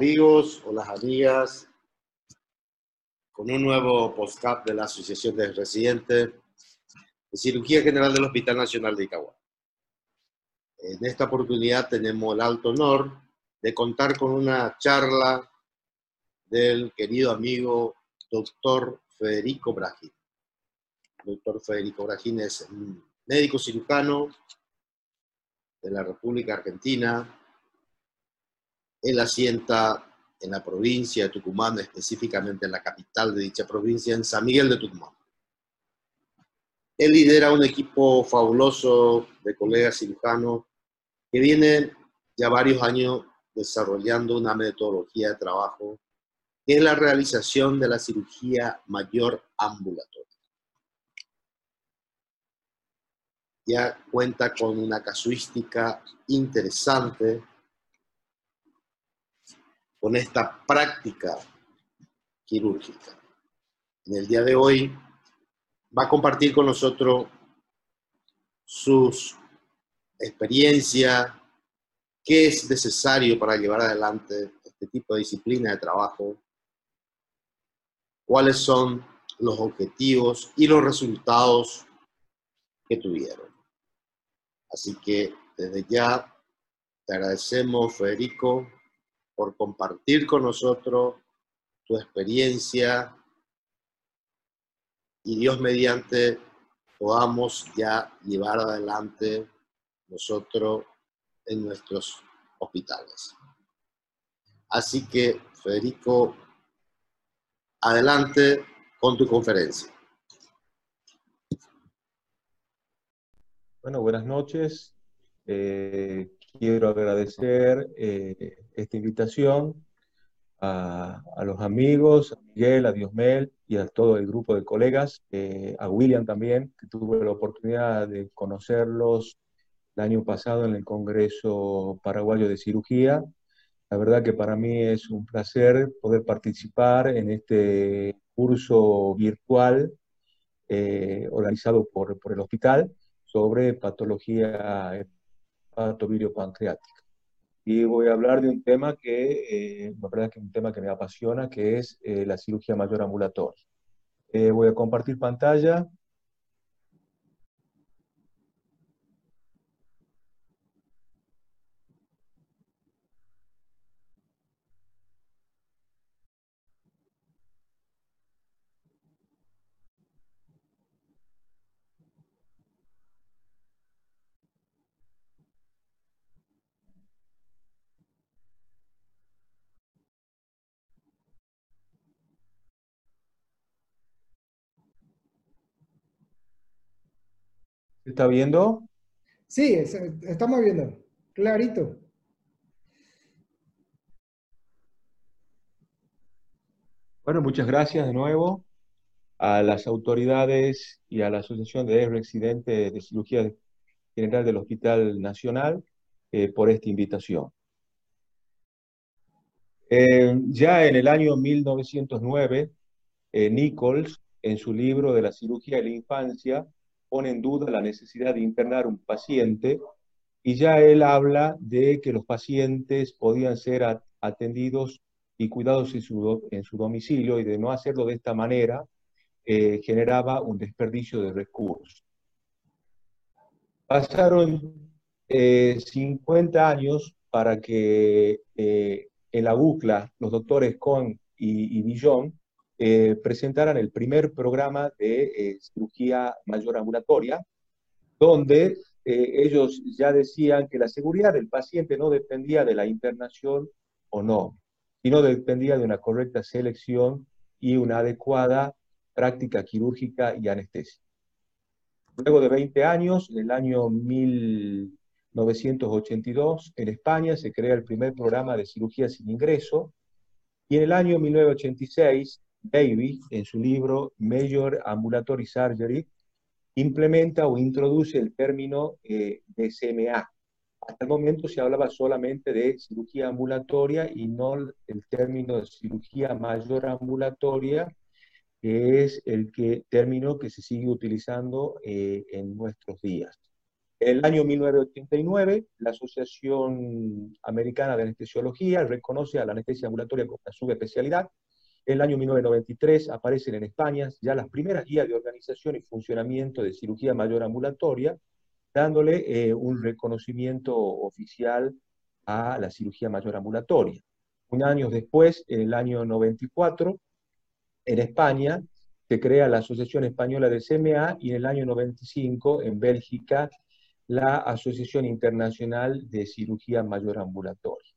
amigos o las amigas con un nuevo postcap de la Asociación de Residentes de Cirugía General del Hospital Nacional de Icagua. En esta oportunidad tenemos el alto honor de contar con una charla del querido amigo doctor Federico Brajín. doctor Federico Brajín es médico cirujano de la República Argentina, él asienta en la provincia de Tucumán, específicamente en la capital de dicha provincia, en San Miguel de Tucumán. Él lidera un equipo fabuloso de colegas cirujanos que viene ya varios años desarrollando una metodología de trabajo que es la realización de la cirugía mayor ambulatoria. Ya cuenta con una casuística interesante con esta práctica quirúrgica. En el día de hoy va a compartir con nosotros sus experiencias, qué es necesario para llevar adelante este tipo de disciplina de trabajo, cuáles son los objetivos y los resultados que tuvieron. Así que desde ya te agradecemos, Federico, por compartir con nosotros tu experiencia y Dios mediante podamos ya llevar adelante nosotros en nuestros hospitales. Así que, Federico, adelante con tu conferencia. Bueno, buenas noches. Eh, quiero agradecer eh, esta invitación a, los amigos, a Miguel, a Diosmel y a todo el grupo de colegas, eh, a William también, que tuve la oportunidad de conocerlos el año pasado en el Congreso Paraguayo de Cirugía. La verdad que para mí es un placer poder participar en este curso virtual eh, organizado por, por el hospital sobre patología pancreática. Y voy a hablar de un tema que, eh, verdad que es un tema que me apasiona, que es eh, la cirugía mayor ambulatoria. Eh, voy a compartir pantalla. Está viendo? Sí, estamos viendo, clarito. Bueno, muchas gracias de nuevo a las autoridades y a la Asociación de Residentes de Cirugía General del Hospital Nacional eh, por esta invitación. Eh, ya en el año 1909, eh, Nichols, en su libro de la cirugía de la infancia, pone en duda la necesidad de internar un paciente y ya él habla de que los pacientes podían ser atendidos y cuidados en su, domicilio y de no hacerlo de esta manera eh, generaba un desperdicio de recursos. Pasaron 50 eh, años para que eh, en la bucla los doctores Cohn y, y eh, presentaran el primer programa de eh, cirugía mayor ambulatoria, donde eh, ellos ya decían que la seguridad del paciente no dependía de la internación o no, sino dependía de una correcta selección y una adecuada práctica quirúrgica y anestesia. Luego de 20 años, en el año 1982, en España se crea el primer programa de cirugía sin ingreso, y en el año 1986 Davis, en su libro Major Ambulatory Surgery, implementa o introduce el término eh. Hasta el momento se hablaba solamente de cirugía ambulatoria y no el término de cirugía mayor ambulatoria, que es el que, término que se sigue utilizando eh, en nuestros días. En el año 1989, la Asociación Americana de Anestesiología reconoce a la anestesia ambulatoria como una subespecialidad. En el año 1993 aparecen en España ya las primeras guías de organización y funcionamiento de cirugía mayor ambulatoria, dándole eh, un reconocimiento oficial a la cirugía mayor ambulatoria. Un año después, en el año 94, en España se crea la Asociación Española de CMA y en el año 95, en Bélgica, la Asociación Internacional de Cirugía Mayor Ambulatoria.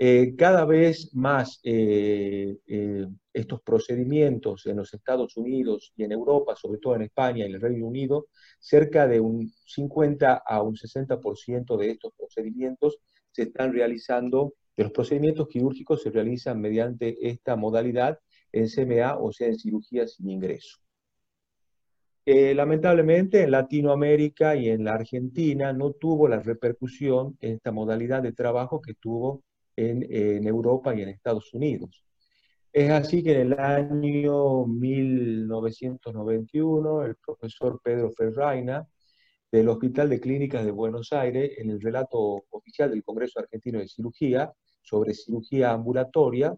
Eh, cada vez más eh, eh, estos procedimientos en los Estados Unidos y en Europa, sobre todo en España y el Reino Unido, cerca de un 50 a un 60% de estos procedimientos se están realizando, de los procedimientos quirúrgicos se realizan mediante esta modalidad en CMA, o sea, en cirugía sin ingreso. Lamentablemente en Latinoamérica y en la Argentina no tuvo la repercusión en esta modalidad de trabajo que tuvo en, en Europa y en Estados Unidos. Es así que en el año 1991 el profesor Pedro Ferraina del Hospital de Clínicas de Buenos Aires, en el relato oficial del Congreso Argentino de Cirugía sobre cirugía ambulatoria,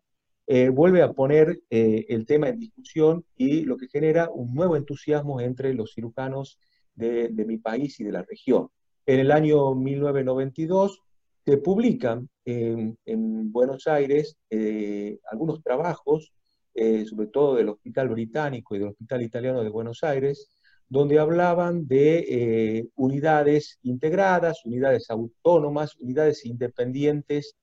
eh, vuelve a poner eh, el tema en discusión y lo que genera un nuevo entusiasmo entre los cirujanos de, mi país y de la región. En el año 1992 se publican en Buenos Aires eh, algunos trabajos, sobre todo del Hospital Británico y del Hospital Italiano de Buenos Aires, donde hablaban de unidades integradas, unidades autónomas, unidades independientes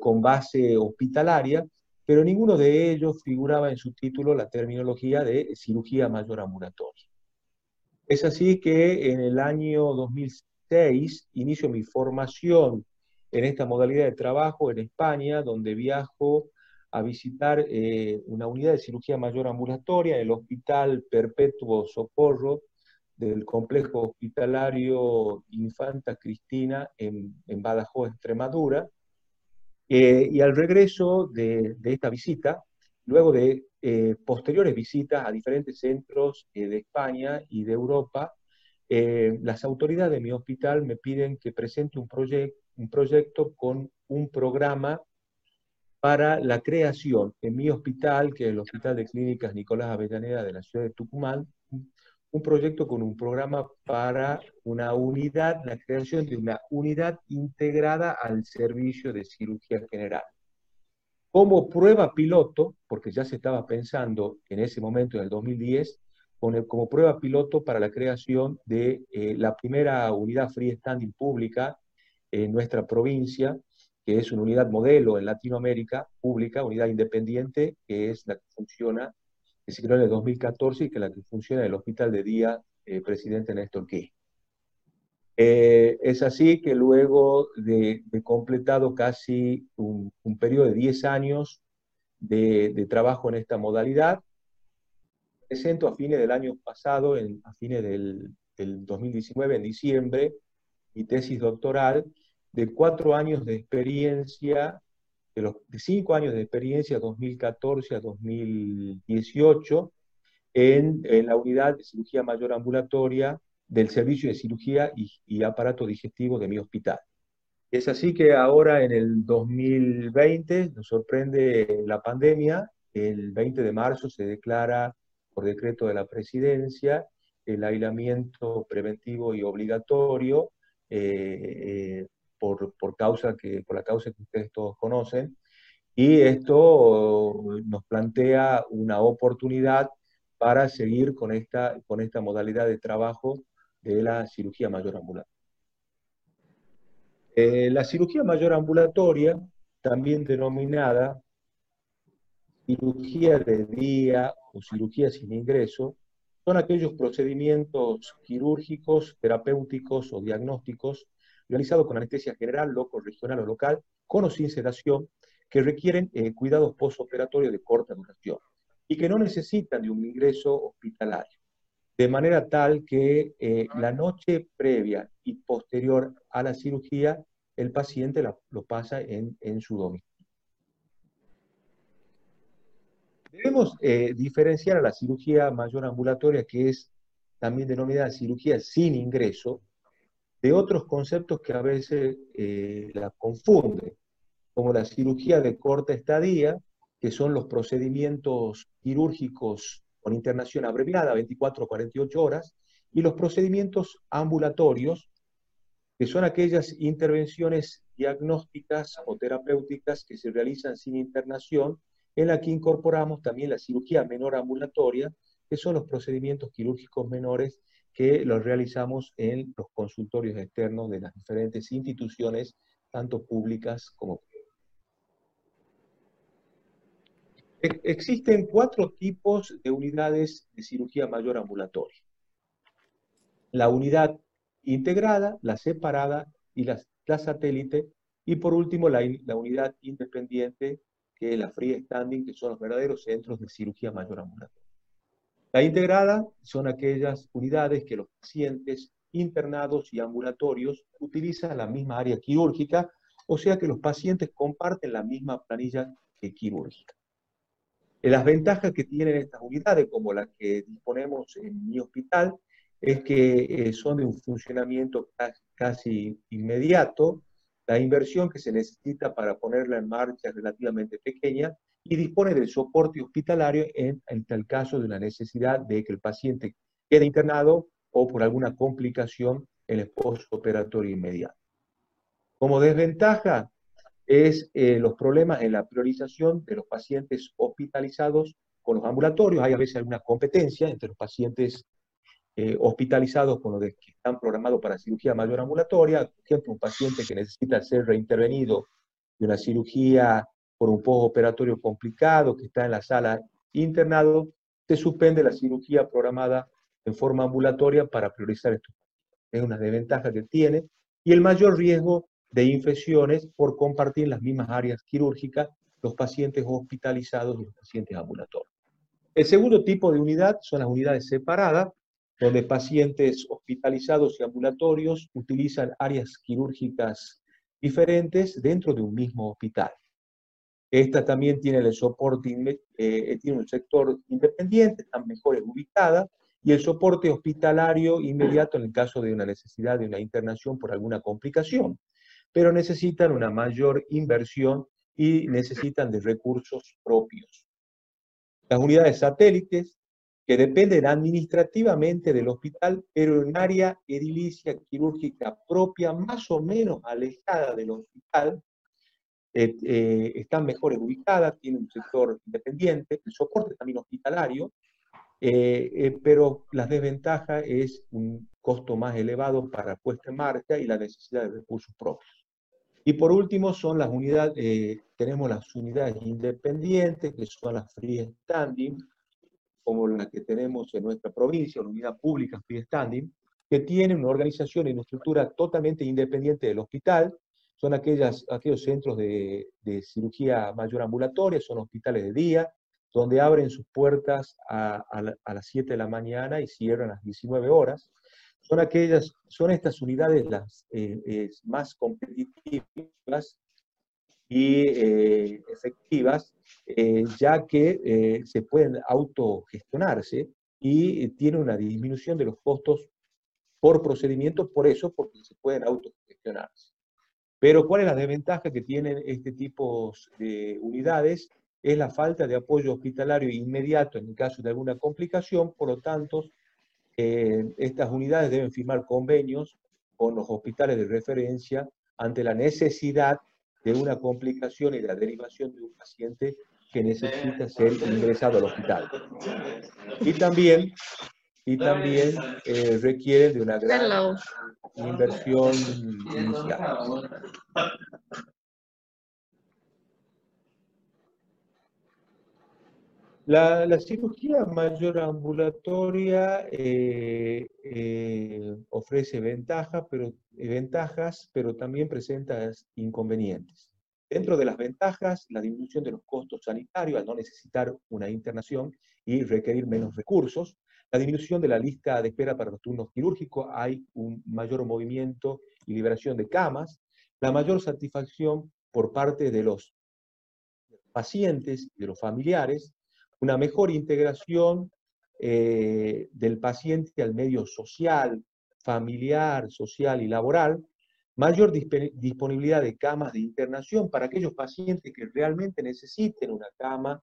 con base hospitalaria, pero ninguno de ellos figuraba en su título la terminología de cirugía mayor ambulatoria. Es así que en el año 2006 inicio mi formación en esta modalidad de trabajo en España, donde viajo a visitar eh, una unidad de cirugía mayor ambulatoria, el Hospital Perpetuo Socorro del complejo hospitalario Infanta Cristina en, en Badajoz, Extremadura, eh, y al regreso de, esta visita, luego de eh, posteriores visitas a diferentes centros eh, de España y de Europa, las autoridades de mi hospital me piden que presente un, un proyecto con un programa para la creación en mi hospital, que es el Hospital de Clínicas Nicolás Avellaneda de la ciudad de Tucumán, un proyecto con un programa para una unidad, la creación de una unidad integrada al servicio de cirugía general. Como prueba piloto, porque ya se estaba pensando en ese momento, en el 2010, como prueba piloto para la creación de eh, la primera unidad freestanding pública en nuestra provincia, que es una unidad modelo en Latinoamérica, pública, unidad independiente, que es la que funciona que se creó en el 2014 y que es la que funciona en el hospital de día eh, presidente Néstor Kirchner. Eh, es así que luego de, completado casi un, periodo de 10 años de, trabajo en esta modalidad, presento a fines del año pasado, a fines del, 2019, en diciembre, mi tesis doctoral de cuatro años de experiencia de los cinco años de experiencia, 2014 a 2018, en, la unidad de cirugía mayor ambulatoria del servicio de cirugía y, aparato digestivo de mi hospital. Es así que ahora en el 2020 nos sorprende la pandemia. El 20 de marzo se declara por decreto de la presidencia el aislamiento preventivo y obligatorio eh, eh, por, por, causa que, por la causa que ustedes todos conocen, y esto nos plantea una oportunidad para seguir con esta, con esta modalidad de trabajo de la cirugía mayor ambulatoria. Eh, la cirugía mayor ambulatoria, también denominada cirugía de día o cirugía sin ingreso, son aquellos procedimientos quirúrgicos, terapéuticos o diagnósticos realizado con anestesia general, local, regional o local, con o sin sedación, que requieren eh, cuidados postoperatorios de corta duración y que no necesitan de un ingreso hospitalario, de manera tal que eh, la noche previa y posterior a la cirugía el paciente lo pasa en, su domicilio. Debemos eh, diferenciar a la cirugía mayor ambulatoria, que es también denominada cirugía sin ingreso, de otros conceptos que a veces eh, la confunden, como la cirugía de corta estadía, que son los procedimientos quirúrgicos con internación abreviada, 24 o 48 horas, y los procedimientos ambulatorios, que son aquellas intervenciones diagnósticas o terapéuticas que se realizan sin internación, en la que incorporamos también la cirugía menor ambulatoria, que son los procedimientos quirúrgicos menores que los realizamos en los consultorios externos de las diferentes instituciones, tanto públicas como privadas. Existen cuatro tipos de unidades de cirugía mayor ambulatoria. La unidad integrada, la separada y la, satélite, y por último la, la, unidad independiente, que es la freestanding, que son los verdaderos centros de cirugía mayor ambulatoria. La integrada son aquellas unidades que los pacientes internados y ambulatorios utilizan la misma área quirúrgica, o sea que los pacientes comparten la misma planilla quirúrgica. Las ventajas que tienen estas unidades, como las que disponemos en mi hospital, es que eh, son de un funcionamiento casi inmediato, la inversión que se necesita para ponerla en marcha es relativamente pequeña y dispone del soporte hospitalario en, el caso de la necesidad de que el paciente quede internado o por alguna complicación en el postoperatorio inmediato. Como desventaja, es eh, los problemas en la priorización de los pacientes hospitalizados con los ambulatorios. Hay a veces alguna competencia entre los pacientes eh, hospitalizados con los que están programados para cirugía mayor ambulatoria. Por ejemplo, un paciente que necesita ser reintervenido de una cirugía por un postoperatorio complicado, que está en la sala internado, se suspende la cirugía programada en forma ambulatoria para priorizar esto. Es una desventaja que tiene. Y el mayor riesgo de infecciones por compartir las mismas áreas quirúrgicas los pacientes hospitalizados y los pacientes ambulatorios. El segundo tipo de unidad son las unidades separadas, donde pacientes hospitalizados y ambulatorios utilizan áreas quirúrgicas diferentes dentro de un mismo hospital. Esta también tiene el soporte, eh, tiene un sector independiente, están mejor ubicada, y el soporte hospitalario inmediato en el caso de una necesidad de una internación por alguna complicación pero necesitan una mayor inversión y necesitan de recursos propios. Las unidades satélites, que dependen administrativamente del hospital, pero en área edilicia quirúrgica propia, más o menos alejada del hospital, eh, eh, están mejor ubicadas, tienen un sector independiente, el soporte también hospitalario, eh, pero la desventaja es un costo más elevado para puesta en marcha y la necesidad de recursos propios. Y por último son las unidades, eh, tenemos las unidades independientes, que son las freestanding, como la que tenemos en nuestra provincia, la unidad pública freestanding, que tienen una organización y una estructura totalmente independiente del hospital, son aquellas, aquellos centros de, cirugía mayor ambulatoria, son hospitales de día, donde abren sus puertas a, a, las 7 de la mañana y cierran a las 19 horas son aquellas, son estas unidades las eh, más competitivas y eh, efectivas, eh, ya que se pueden autogestionarse y tiene una disminución de los costos por procedimiento, por eso, porque se pueden autogestionarse. Pero ¿cuál es la desventaja que tienen este tipo de unidades? Es la falta de apoyo hospitalario inmediato en el caso de alguna complicación, por lo tanto, eh, estas unidades deben firmar convenios con los hospitales de referencia ante la necesidad de una complicación y la derivación de un paciente que necesita ser ingresado al hospital. Y también, y también eh, requieren de una gran inversión inicial. La, cirugía mayor ambulatoria eh, eh, ofrece ventaja, pero, eh, ventajas, pero también presenta inconvenientes. Dentro de las ventajas, la disminución de los costos sanitarios al no necesitar una internación y requerir menos recursos, la disminución de la lista de espera para los turnos quirúrgicos, hay un mayor movimiento y liberación de camas, la mayor satisfacción por parte de los pacientes y de los familiares, una mejor integración eh, del paciente al medio social, familiar, social y laboral, mayor disponibilidad de camas de internación para aquellos pacientes que realmente necesiten una cama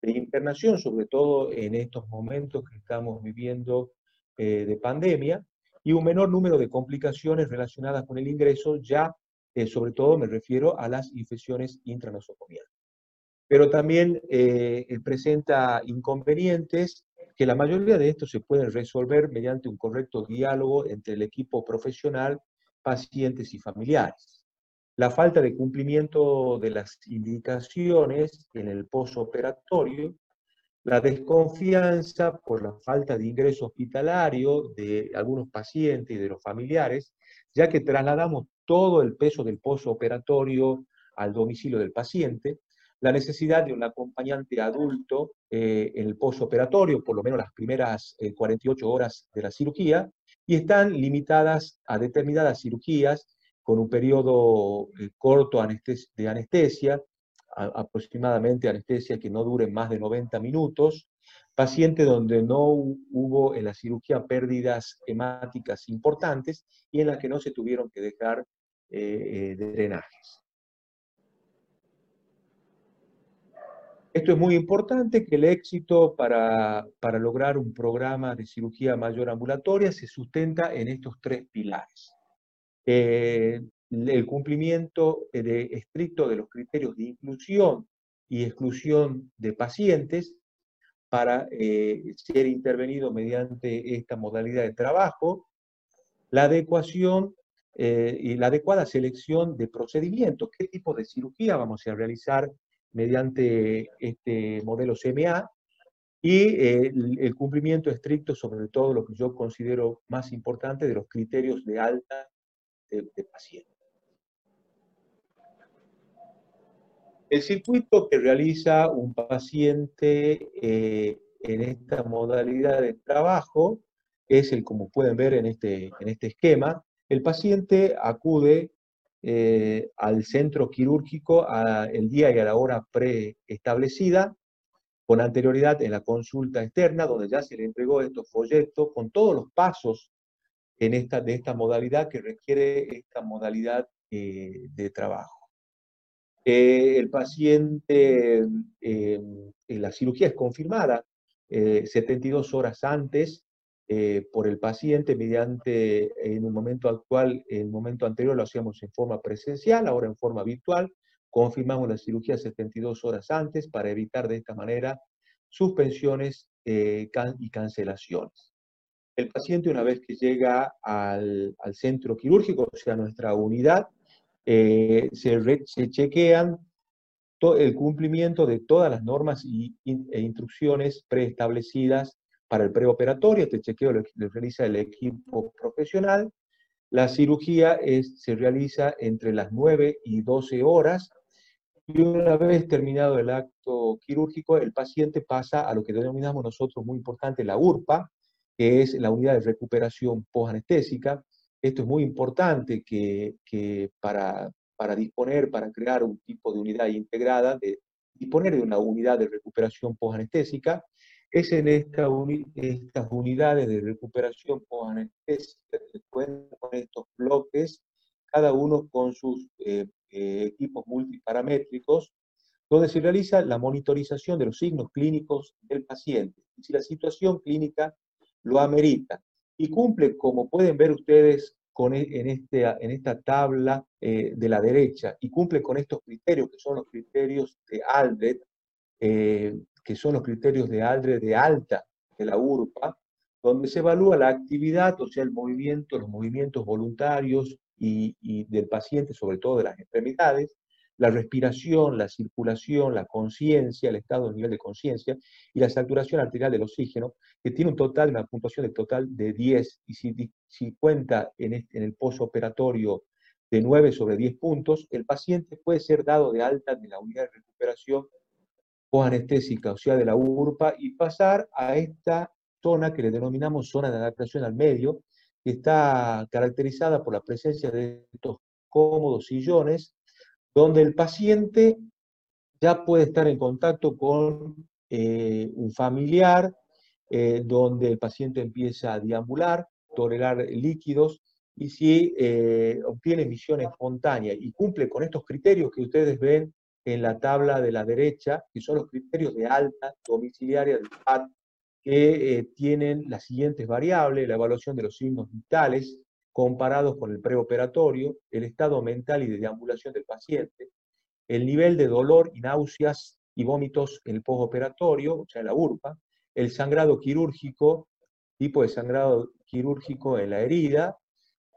de internación, sobre todo en estos momentos que estamos viviendo eh, de pandemia, y un menor número de complicaciones relacionadas con el ingreso, ya eh, sobre todo me refiero a las infecciones intranosocomiales. Pero también eh, presenta inconvenientes que la mayoría de estos se pueden resolver mediante un correcto diálogo entre el equipo profesional, pacientes y familiares. La falta de cumplimiento de las indicaciones en el posoperatorio, la desconfianza por la falta de ingreso hospitalario de algunos pacientes y de los familiares, ya que trasladamos todo el peso del posoperatorio al domicilio del paciente, la necesidad de un acompañante adulto eh, en el postoperatorio, por lo menos las primeras 48 eh, horas de la cirugía, y están limitadas a determinadas cirugías con un periodo eh, corto de anestesia, aproximadamente anestesia que no dure más de 90 minutos, paciente donde no hubo en la cirugía pérdidas hemáticas importantes y en las que no se tuvieron que dejar drenajes. Esto es muy importante, que el éxito para, lograr un programa de cirugía mayor ambulatoria se sustenta en estos tres pilares. Eh, el cumplimiento de, estricto de los criterios de inclusión y exclusión de pacientes para eh, ser intervenido mediante esta modalidad de trabajo, la adecuación eh, y la adecuada selección de procedimientos, qué tipo de cirugía vamos a realizar mediante este modelo CMA y eh, el, cumplimiento estricto sobre todo lo que yo considero más importante de los criterios de alta paciente. El circuito que realiza un paciente eh, en esta modalidad de trabajo es el como pueden ver en este, en este esquema. El paciente acude eh, al centro quirúrgico el día y a la hora preestablecida, con anterioridad en la consulta externa, donde ya se le entregó estos folletos con todos los pasos en esta, de esta modalidad que requiere esta modalidad eh, de trabajo. Eh, el paciente, la cirugía es confirmada 72 horas antes eh, por el paciente mediante, en un momento actual, en el momento anterior lo hacíamos en forma presencial, ahora en forma virtual, confirmamos la cirugía 72 horas antes para evitar de esta manera suspensiones eh, y cancelaciones. El paciente una vez que llega al, centro quirúrgico, o sea, nuestra unidad, eh, se, se, chequean el cumplimiento de todas las normas y, e instrucciones preestablecidas para el preoperatorio, este chequeo lo, realiza el equipo profesional. La cirugía se realiza entre las 9 y 12 horas y una vez terminado el acto quirúrgico, el paciente pasa a lo que denominamos nosotros muy importante la URPA, que es la unidad de recuperación posanestésica. Esto es muy importante que, que para, para disponer, para crear un tipo de unidad integrada, de disponer de una unidad de recuperación posanestésica, es en esta estas unidades de recuperación posanestésica que cuentan con estos bloques, cada uno con sus eh, eh, equipos multiparamétricos, donde se realiza la monitorización de los signos clínicos del paciente, y si la situación clínica lo amerita. Y cumple, como pueden ver ustedes e, en, este, en esta tabla eh, de la derecha, y cumple con estos criterios, que son los criterios de Aldred, que son los criterios de ALDRE de alta de la URPA, donde se evalúa la actividad, o sea, el movimiento, los movimientos voluntarios y, del paciente, sobre todo de las extremidades, la respiración, la circulación, la conciencia, el estado de nivel de conciencia y la saturación arterial del oxígeno, que tiene un total, una puntuación de total de 10, y si, si cuenta en, este, el posoperatorio de 9 sobre 10 puntos, el paciente puede ser dado de alta de la unidad de recuperación o anestésica, o sea, de la URPA, y pasar a esta zona que le denominamos zona de adaptación al medio, que está caracterizada por la presencia de estos cómodos sillones, donde el paciente ya puede estar en contacto con eh, un familiar, eh, donde el paciente empieza a deambular, tolerar líquidos y si eh, obtiene emisión espontánea y cumple con estos criterios que ustedes ven en la tabla de la derecha, que son los criterios de alta domiciliaria del PAT, que tienen las siguientes variables, la evaluación de los signos vitales comparados con el preoperatorio, el estado mental y de deambulación del paciente, el nivel de dolor y náuseas y vómitos en el postoperatorio, o sea, en la URPA, el sangrado quirúrgico, tipo de sangrado quirúrgico en la herida,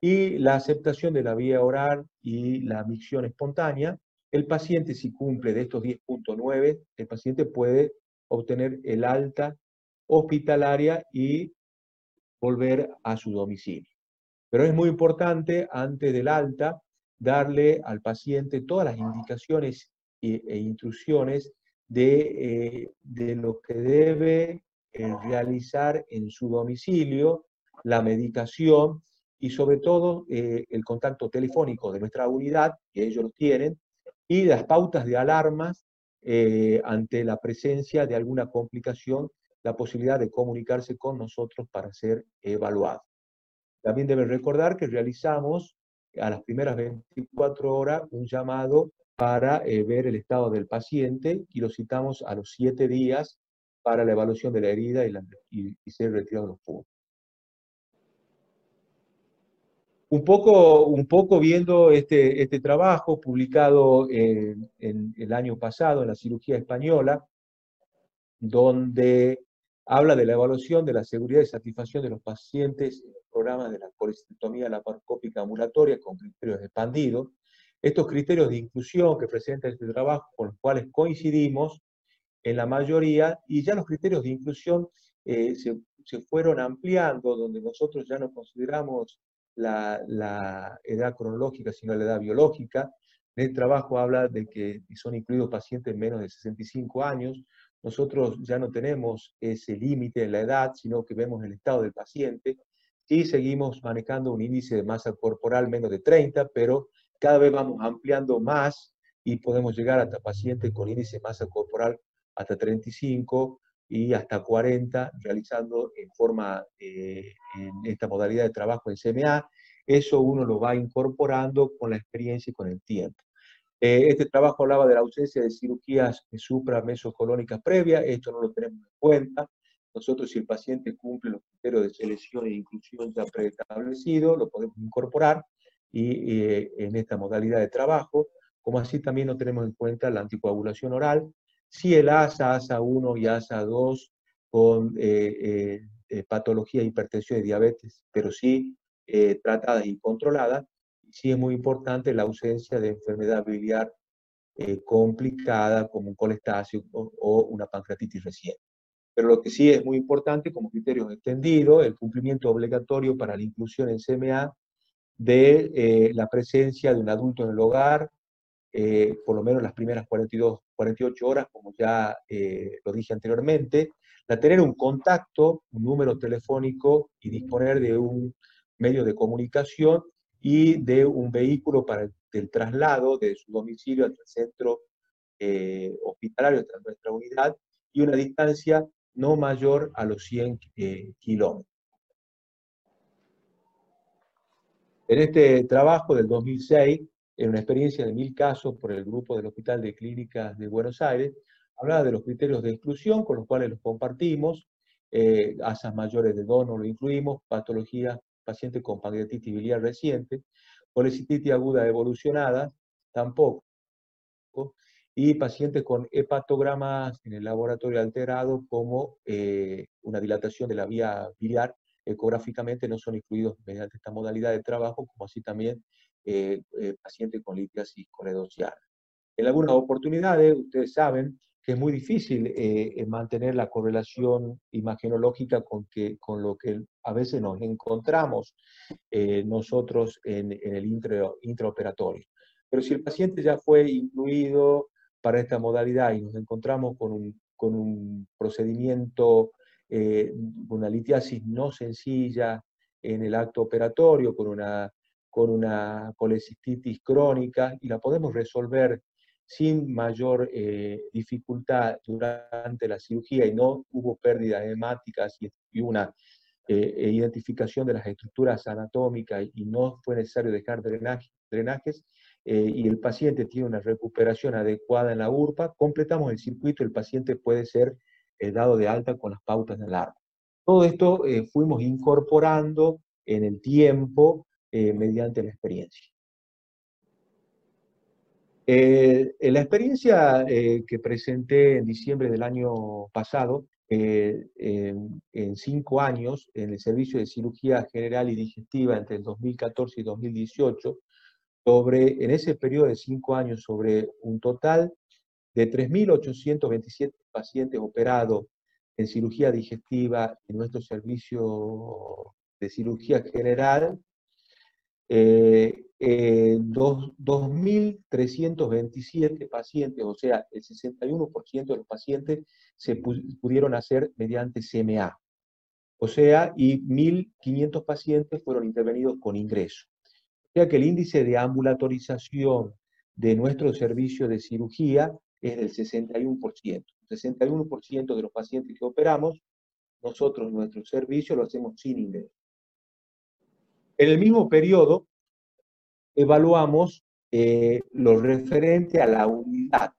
y la aceptación de la vía oral y la micción espontánea. El paciente, si cumple de estos 10.9, el paciente puede obtener el alta hospitalaria y volver a su domicilio. Pero es muy importante, antes del alta, darle al paciente todas las indicaciones e, instrucciones de, eh, de, lo que debe eh, realizar en su domicilio, la medicación y sobre todo eh, el contacto telefónico de nuestra unidad, que ellos lo tienen, y las pautas de alarmas ante la presencia de alguna complicación, la posibilidad de comunicarse con nosotros para ser evaluado. También deben recordar que realizamos a las primeras 24 horas un llamado para eh, ver el estado del paciente y lo citamos a los 7 días para la evaluación de la herida y, y, y ser retirado los puntos. Un poco, un poco viendo este, este trabajo publicado en, el año pasado en la cirugía española, donde habla de la evaluación de la seguridad y satisfacción de los pacientes en programas de la colestectomía laparoscópica ambulatoria con criterios expandidos. Estos criterios de inclusión que presenta este trabajo, con los cuales coincidimos en la mayoría, y ya los criterios de inclusión eh, se, fueron ampliando, donde nosotros ya no consideramos la, edad cronológica, sino la edad biológica. El trabajo habla de que son incluidos pacientes menos de 65 años. Nosotros ya no tenemos ese límite en la edad, sino que vemos el estado del paciente y seguimos manejando un índice de masa corporal menos de 30, pero cada vez vamos ampliando más y podemos llegar hasta pacientes con índice de masa corporal hasta 35, y hasta 40 realizando en forma, eh, en esta modalidad de trabajo en CMA. Eso uno lo va incorporando con la experiencia y con el tiempo. Eh, este trabajo hablaba de la ausencia de cirugías supramesocolónicas previas, esto no lo tenemos en cuenta. Nosotros, si el paciente cumple los criterios de selección e inclusión ya preestablecidos, lo podemos incorporar y, eh, en esta modalidad de trabajo, como así también no tenemos en cuenta la anticoagulación oral, si el ASA, ASA1 y ASA2 con eh, eh, eh, patología hipertensión y diabetes, pero sí tratadas y controladas, sí es muy importante la ausencia de enfermedad biliar complicada como un colestasio o, una pancreatitis reciente. Pero lo que sí es muy importante como criterio extendido, el cumplimiento obligatorio para la inclusión en CMA de la presencia de un adulto en el hogar, por lo menos las primeras 42 48 horas, como ya eh, lo dije anteriormente, la tener un contacto, un número telefónico y disponer de un medio de comunicación y de un vehículo para el, traslado de su domicilio el centro eh, hospitalario, hasta nuestra unidad, y una distancia no mayor a los 100 eh, kilómetros. En este trabajo del 2006, en una experiencia de mil casos por el grupo del Hospital de Clínicas de Buenos Aires, hablaba de los criterios de exclusión con los cuales los compartimos, eh, asas mayores de dono lo incluimos, patologías, pacientes con pancreatitis biliar reciente, policititis aguda evolucionada, tampoco, y pacientes con hepatogramas en el laboratorio alterado como eh, una dilatación de la vía biliar ecográficamente no son incluidos mediante esta modalidad de trabajo, como así también eh, eh, pacientes con litiasis coledociana. En algunas oportunidades, ustedes saben que es muy difícil eh, mantener la correlación imagenológica con, que, con lo que a veces nos encontramos nosotros en, el intraoperatorio. Pero si el paciente ya fue incluido para esta modalidad y nos encontramos con un, con un procedimiento, una litiasis no sencilla en el acto operatorio, con una con una colecistitis crónica y la podemos resolver sin mayor eh, dificultad durante la cirugía y no hubo pérdidas hemáticas y, una eh, e identificación de las estructuras anatómicas y no fue necesario dejar drenajes eh, y el paciente tiene una recuperación adecuada en la URPA, completamos el circuito el paciente puede ser dado de alta con las pautas de alarma. Todo esto fuimos incorporando en el tiempo mediante la experiencia. Eh, la experiencia eh, que presenté en diciembre del año pasado, eh, en, cinco años, en el servicio de cirugía general y digestiva entre el 2014 y 2018, sobre, en ese periodo de cinco años, sobre un total de 3.827 pacientes operados en cirugía digestiva en nuestro servicio de cirugía general, eh, 2.327 pacientes, o sea, el 61% de los pacientes se pudieron hacer mediante CMA. O sea, y 1.500 pacientes fueron intervenidos con ingreso. Sea que el índice de ambulatorización de nuestro servicio de cirugía es del 61%. El 61% de los pacientes que operamos, nosotros nuestro servicio lo hacemos sin ingreso. En el mismo periodo, evaluamos eh, lo referente a la unidad.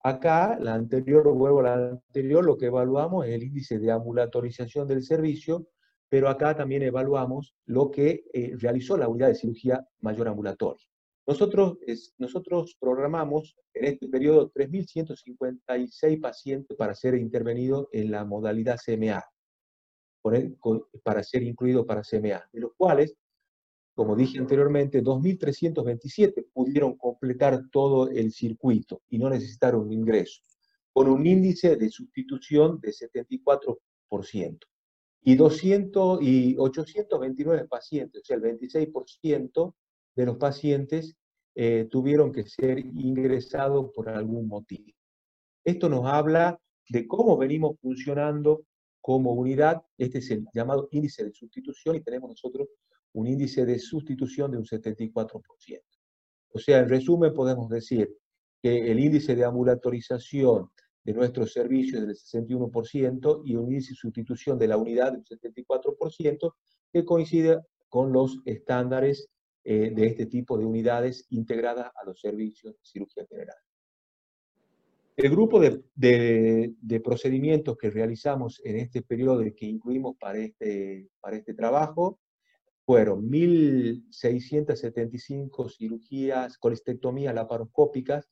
Acá, la anterior, vuelvo a la anterior, lo que evaluamos es el índice de ambulatorización del servicio, pero acá también evaluamos lo que eh, realizó la unidad de cirugía mayor ambulatoria. Nosotros, programamos en este periodo 3.156 pacientes para ser intervenidos en la modalidad CMA, para ser incluidos para CMA, de los cuales como dije anteriormente, 2.327 pudieron completar todo el circuito y no necesitaron ingreso, con un índice de sustitución de 74%. Y, 200, y 829 pacientes, o sea, el 26% de los pacientes eh, tuvieron que ser ingresados por algún motivo. Esto nos habla de cómo venimos funcionando como unidad. Este es el llamado índice de sustitución y tenemos nosotros un índice de sustitución de un 74%. O sea, en resumen podemos decir que el índice de ambulatorización de nuestros servicios del 61% y un índice de sustitución de la unidad del 74% que coincide con los estándares eh, de este tipo de unidades integradas a los servicios de cirugía general. El grupo de, de, procedimientos que realizamos en este periodo y que incluimos para este, para este trabajo fueron 1.675 cirugías, colestectomías laparoscópicas,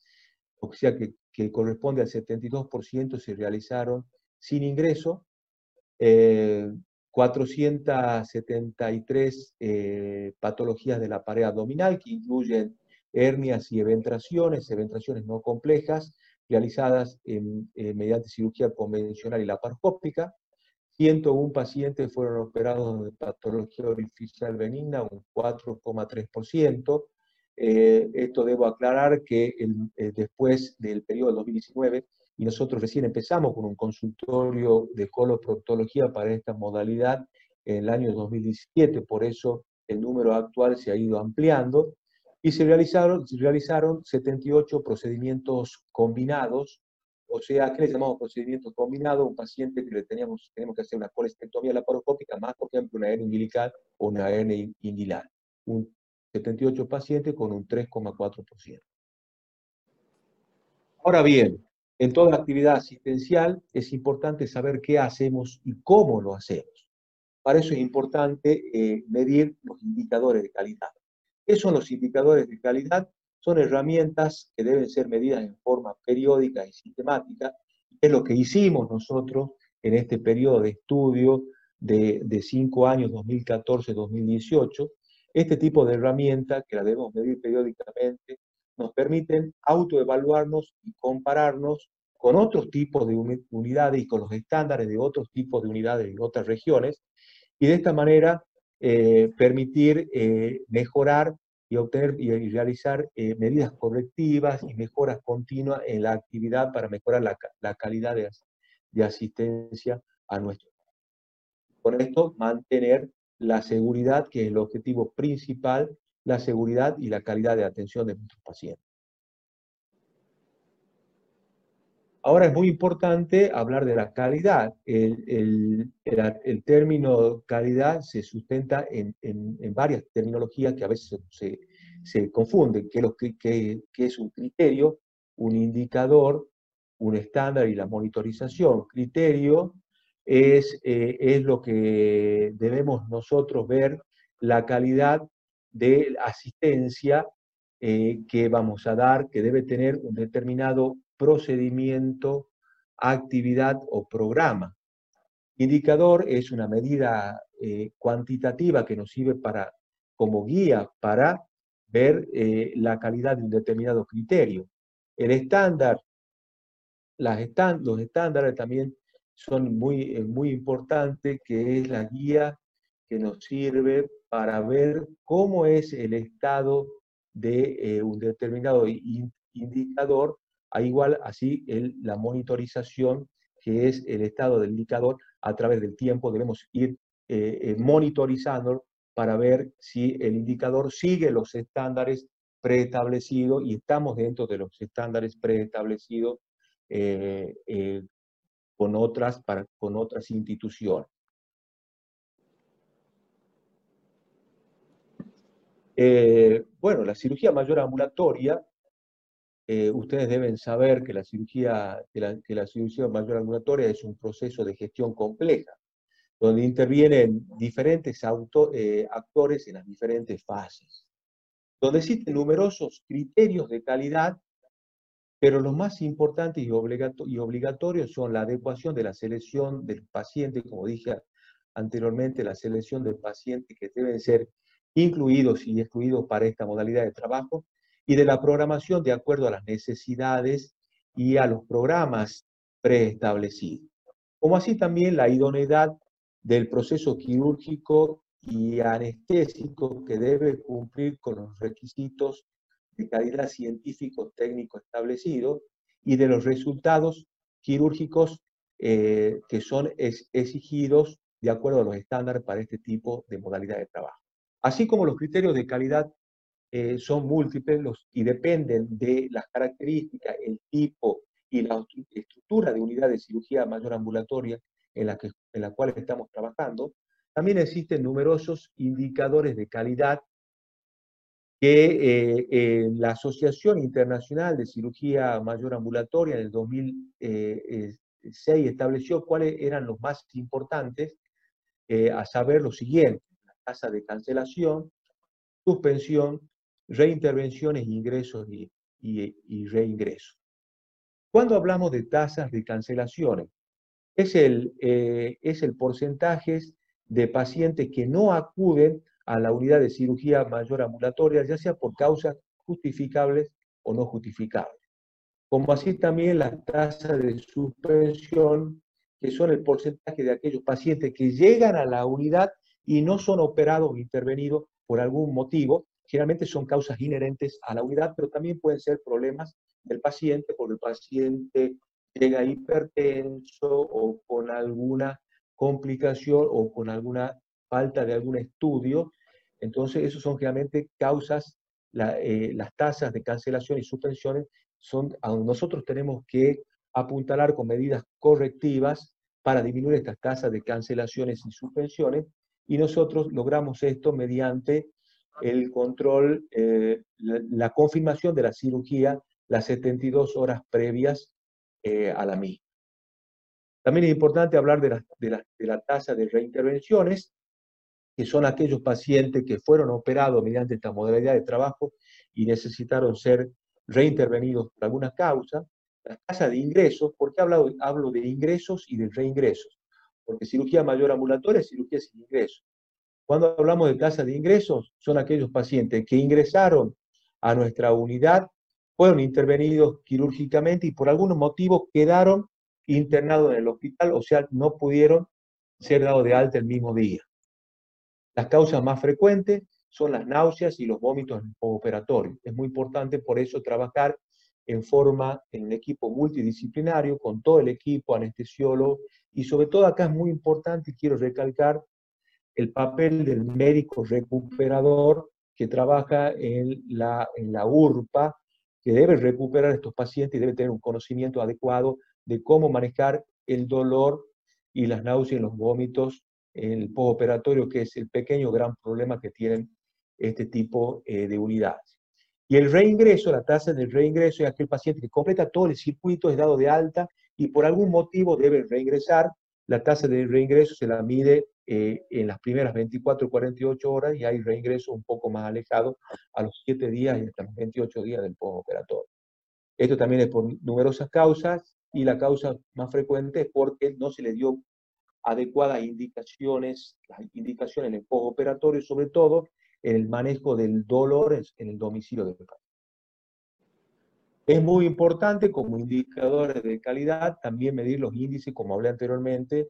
o sea que, corresponde al 72% se realizaron sin ingreso, 473 eh, eh, patologías de la pared abdominal, que incluyen hernias y eventraciones, eventraciones no complejas, realizadas en, eh, mediante cirugía convencional y laparoscópica, 101 pacientes fueron operados de patología orificial benigna, un 4,3%. Eh, esto debo aclarar que eh, después del periodo 2019, y nosotros recién empezamos con un consultorio de coloproctología para esta modalidad en el año 2017, por eso el número actual se ha ido ampliando, y se realizaron, se realizaron 78 procedimientos combinados o sea, ¿qué le llamamos procedimiento combinado? Un paciente que le teníamos, tenemos que hacer una colestectomía laparoscópica, más por ejemplo una hernia umbilical o una hernia inguinal. Un 78 pacientes con un 3,4%. Ahora bien, en toda actividad asistencial es importante saber qué hacemos y cómo lo hacemos. Para eso es importante eh, medir los indicadores de calidad. ¿Qué son los indicadores de calidad? son herramientas que deben ser medidas en forma periódica y sistemática. Es lo que hicimos nosotros en este periodo de estudio de, cinco años, 2014-2018. Este tipo de herramientas, que la debemos medir periódicamente, nos permiten autoevaluarnos y compararnos con otros tipos de unidades y con los estándares de otros tipos de unidades en otras regiones, y de esta manera eh, permitir eh, mejorar y obtener y realizar eh, medidas correctivas y mejoras continuas en la actividad para mejorar la, calidad de, de, asistencia a nuestro Con esto, mantener la seguridad, que es el objetivo principal, la seguridad y la calidad de atención de nuestros pacientes. Ahora es muy importante hablar de la calidad. El, el, término calidad se sustenta en, varias terminologías que a veces se, se confunden, que, lo, que, que, es un criterio, un indicador, un estándar y la monitorización. Criterio es, eh, es lo que debemos nosotros ver la calidad de asistencia eh, que vamos a dar, que debe tener un determinado procedimiento, actividad o programa. Indicador es una medida eh, cuantitativa que nos sirve para, como guía para ver la calidad de un determinado criterio. El estándar, las los estándares también son muy, muy importantes, que es la guía que nos sirve para ver cómo es el estado de eh, un determinado indicador, a igual así la monitorización, que es el estado del indicador a través del tiempo, debemos ir eh, eh, monitorizando para ver si el indicador sigue los estándares preestablecidos y estamos dentro de los estándares preestablecidos con, otras, con otras instituciones. Eh, bueno, la cirugía mayor ambulatoria, eh, ustedes deben saber que la, cirugía, que la, cirugía mayor ambulatoria es un proceso de gestión compleja, donde intervienen diferentes eh, actores en las diferentes fases, donde existen numerosos criterios de calidad, pero los más importantes y, y obligatorios son la adecuación de la selección del paciente, como dije anteriormente, la selección del paciente que deben ser incluidos y excluidos para esta modalidad de trabajo, y de la programación de acuerdo a las necesidades y a los programas preestablecidos, como así también la idoneidad del proceso quirúrgico y anestésico que debe cumplir con los requisitos de calidad científico técnico establecidos y de los resultados quirúrgicos eh, que son exigidos de acuerdo a los estándares para este tipo de modalidad de trabajo. Así como los criterios de calidad eh, son múltiples y dependen de las características, el tipo y la estructura de unidad de cirugía mayor ambulatoria en la, que, en la cual estamos trabajando, también existen numerosos indicadores de calidad que eh, la Asociación Internacional de Cirugía Mayor Ambulatoria en el 2006 eh, estableció cuáles eran los más importantes, a saber lo siguiente, tasa de cancelación, suspensión, reintervenciones, ingresos y, y, reingresos. Cuando hablamos de tasas de cancelaciones, es el, eh, es el porcentaje de pacientes que no acuden a la unidad de cirugía mayor ambulatoria, ya sea por causas justificables o no justificables. Como así también la tasa de suspensión, que son el porcentaje de aquellos pacientes que llegan a la unidad y no son operados o intervenidos por algún motivo. Generalmente son causas inherentes a la unidad, pero también pueden ser problemas del paciente, porque el paciente llega hipertenso o con alguna complicación o con alguna falta de algún estudio. Entonces, esos son generalmente causas, eh, las tasas de cancelación y suspensiones son a nosotros tenemos que apuntalar con medidas correctivas para disminuir estas tasas de cancelaciones y suspensiones y nosotros logramos esto mediante el control, eh, la, confirmación de la cirugía las 72 horas previas eh, a la misma. También es importante hablar de la, de, la, de la tasa de reintervenciones, que son aquellos pacientes que fueron operados mediante esta modalidad de trabajo y necesitaron ser reintervenidos por alguna causa. La tasa de ingresos, ¿por qué hablo, hablo de ingresos y de reingresos? porque cirugía mayor ambulatoria es cirugía sin ingreso. Cuando hablamos de tasa de ingresos, son aquellos pacientes que ingresaron a nuestra unidad, fueron intervenidos quirúrgicamente y por algún motivo quedaron internados en el hospital, o sea, no pudieron ser dados de alta el mismo día. Las causas más frecuentes son las náuseas y los vómitos operatorios. Es muy importante por eso trabajar en forma, en un equipo multidisciplinario, con todo el equipo, anestesiólogo, y sobre todo acá es muy importante, y quiero recalcar, el papel del médico recuperador que trabaja en la, en la URPA, que debe recuperar a estos pacientes y debe tener un conocimiento adecuado de cómo manejar el dolor y las náuseas y los vómitos el postoperatorio, que es el pequeño gran problema que tienen este tipo eh, de unidades. Y el reingreso, la tasa de reingreso es aquel paciente que completa todo el circuito, es dado de alta y por algún motivo debe reingresar. La tasa de reingreso se la mide eh, en las primeras 24 o 48 horas y hay reingreso un poco más alejado a los 7 días y hasta los 28 días del postoperatorio. Esto también es por numerosas causas y la causa más frecuente es porque no se le dio adecuadas indicaciones, las indicaciones en el postoperatorio, sobre todo en el manejo del dolor en el domicilio del paciente. Es muy importante como indicadores de calidad también medir los índices, como hablé anteriormente,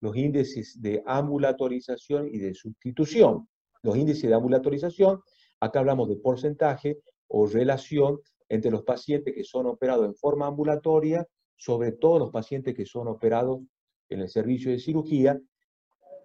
los índices de ambulatorización y de sustitución. Los índices de ambulatorización, acá hablamos de porcentaje o relación entre los pacientes que son operados en forma ambulatoria, sobre todo los pacientes que son operados en el servicio de cirugía,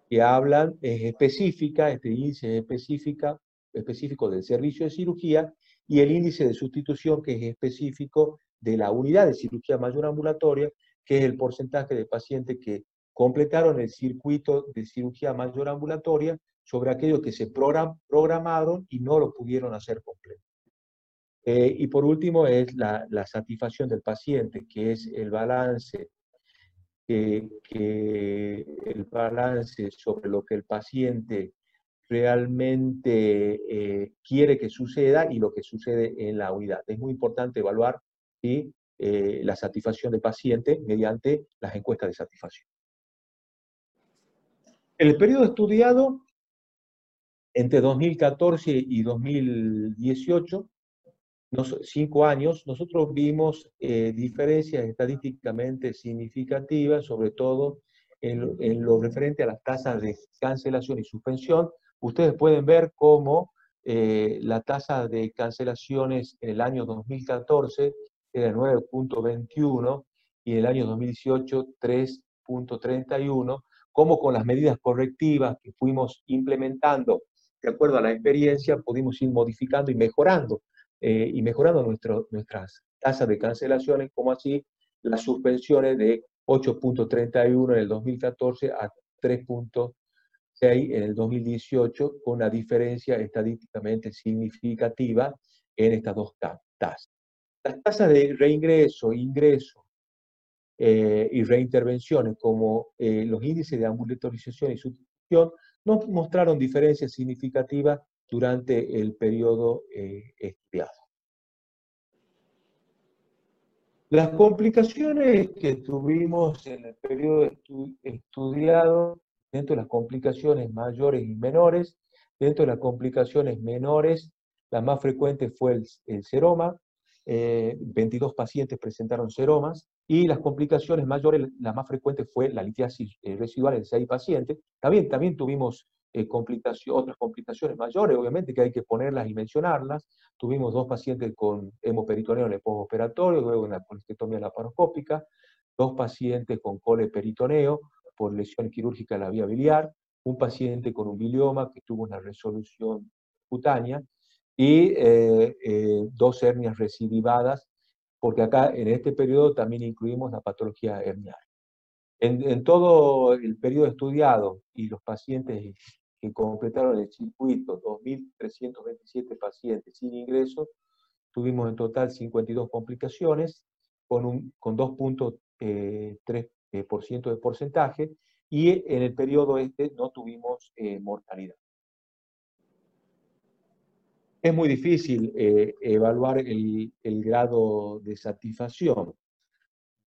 que hablan, es específica, este índice es específica, específico del servicio de cirugía, y el índice de sustitución que es específico de la unidad de cirugía mayor ambulatoria, que es el porcentaje de pacientes que completaron el circuito de cirugía mayor ambulatoria sobre aquellos que se programaron y no lo pudieron hacer completo. Eh, y por último es la, satisfacción del paciente, que es el balance que, el balance sobre lo que el paciente realmente eh, quiere que suceda y lo que sucede en la unidad. Es muy importante evaluar eh, la satisfacción del paciente mediante las encuestas de satisfacción. El periodo estudiado entre 2014 y 2018 cinco años, nosotros vimos eh, diferencias estadísticamente significativas, sobre todo en, lo referente a las tasas de cancelación y suspensión. Ustedes pueden ver cómo eh, la tasa de cancelaciones en el año 2014 era 9.21 y en el año 2018 3.31, cómo con las medidas correctivas que fuimos implementando de acuerdo a la experiencia pudimos ir modificando y mejorando eh, y mejorando nuestras tasas de cancelaciones, como así las suspensiones de 8.31 en el 2014 a 3.6 en el 2018, con una diferencia estadísticamente significativa en estas dos tasas. Las tasas de reingreso, ingreso eh, y reintervenciones, como eh, los índices de ambulatorización y sustitución, no mostraron diferencias significativas durante el periodo eh, estudiado. Las complicaciones que tuvimos en el periodo estudiado, dentro de las complicaciones mayores y menores, dentro de las complicaciones menores, la más frecuente fue el, el seroma, 22 eh, pacientes presentaron seromas, y las complicaciones mayores, la más frecuente fue la litiasis eh, residual en 6 pacientes. También, también tuvimos eh, otras complicaciones mayores, obviamente, que hay que ponerlas y mencionarlas. Tuvimos dos pacientes con hemoperitoneo en el postoperatorio, luego una colestectomía laparoscópica, dos pacientes con coleperitoneo por lesión quirúrgica de la vía biliar, un paciente con un bilioma que tuvo una resolución cutánea, y eh, eh, dos hernias recidivadas, porque acá en este periodo también incluimos la patología hernial. En, todo el periodo estudiado y los pacientes que completaron el circuito, 2.327 pacientes sin ingreso, tuvimos en total 52 complicaciones con, con 2.3% eh, de porcentaje y en el periodo este no tuvimos mortalidad. Es muy difícil eh, evaluar el, grado de satisfacción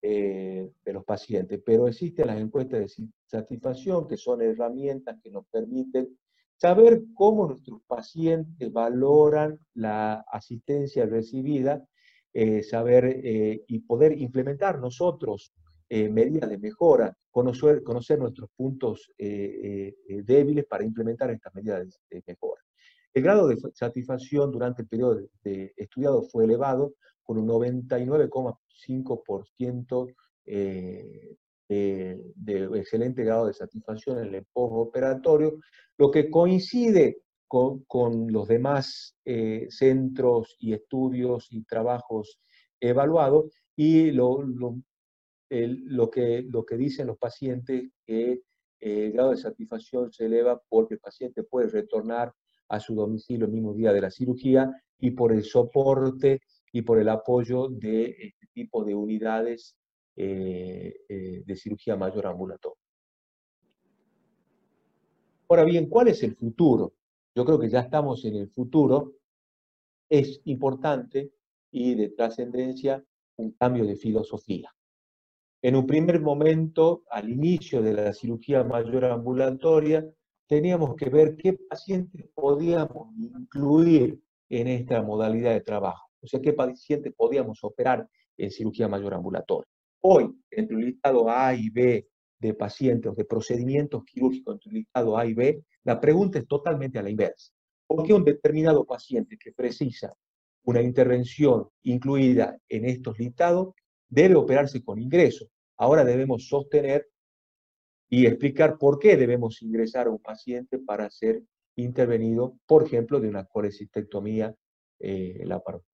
eh, de los pacientes, pero existen las encuestas de satisfacción que son herramientas que nos permiten saber cómo nuestros pacientes valoran la asistencia recibida, eh, saber y poder implementar nosotros medidas de mejora, conocer, conocer nuestros puntos débiles para implementar estas medidas de mejora. El grado de satisfacción durante el periodo de estudiado fue elevado con un 99,5% eh, de, excelente grado de satisfacción en el postoperatorio, lo que coincide con, los demás eh, centros y estudios y trabajos evaluados y lo, lo, que, lo que dicen los pacientes que eh, el grado de satisfacción se eleva porque el paciente puede retornar a su domicilio el mismo día de la cirugía y por el soporte y por el apoyo de este tipo de unidades eh, eh, de cirugía mayor ambulatoria. Ahora bien, ¿cuál es el futuro? Yo creo que ya estamos en el futuro. Es importante y de trascendencia un cambio de filosofía. En un primer momento, al inicio de la cirugía mayor ambulatoria, teníamos que ver qué pacientes podíamos incluir en esta modalidad de trabajo. O sea, qué pacientes podíamos operar en cirugía mayor ambulatoria. Hoy, entre el listado A y B de pacientes, de procedimientos quirúrgicos entre el listado A y B, la pregunta es totalmente a la inversa. ¿Por qué un determinado paciente que precisa una intervención incluida en estos listados debe operarse con ingreso? Ahora debemos sostener y explicar por qué debemos ingresar a un paciente para ser intervenido, por ejemplo, de una colecistectomía eh, laparotomía.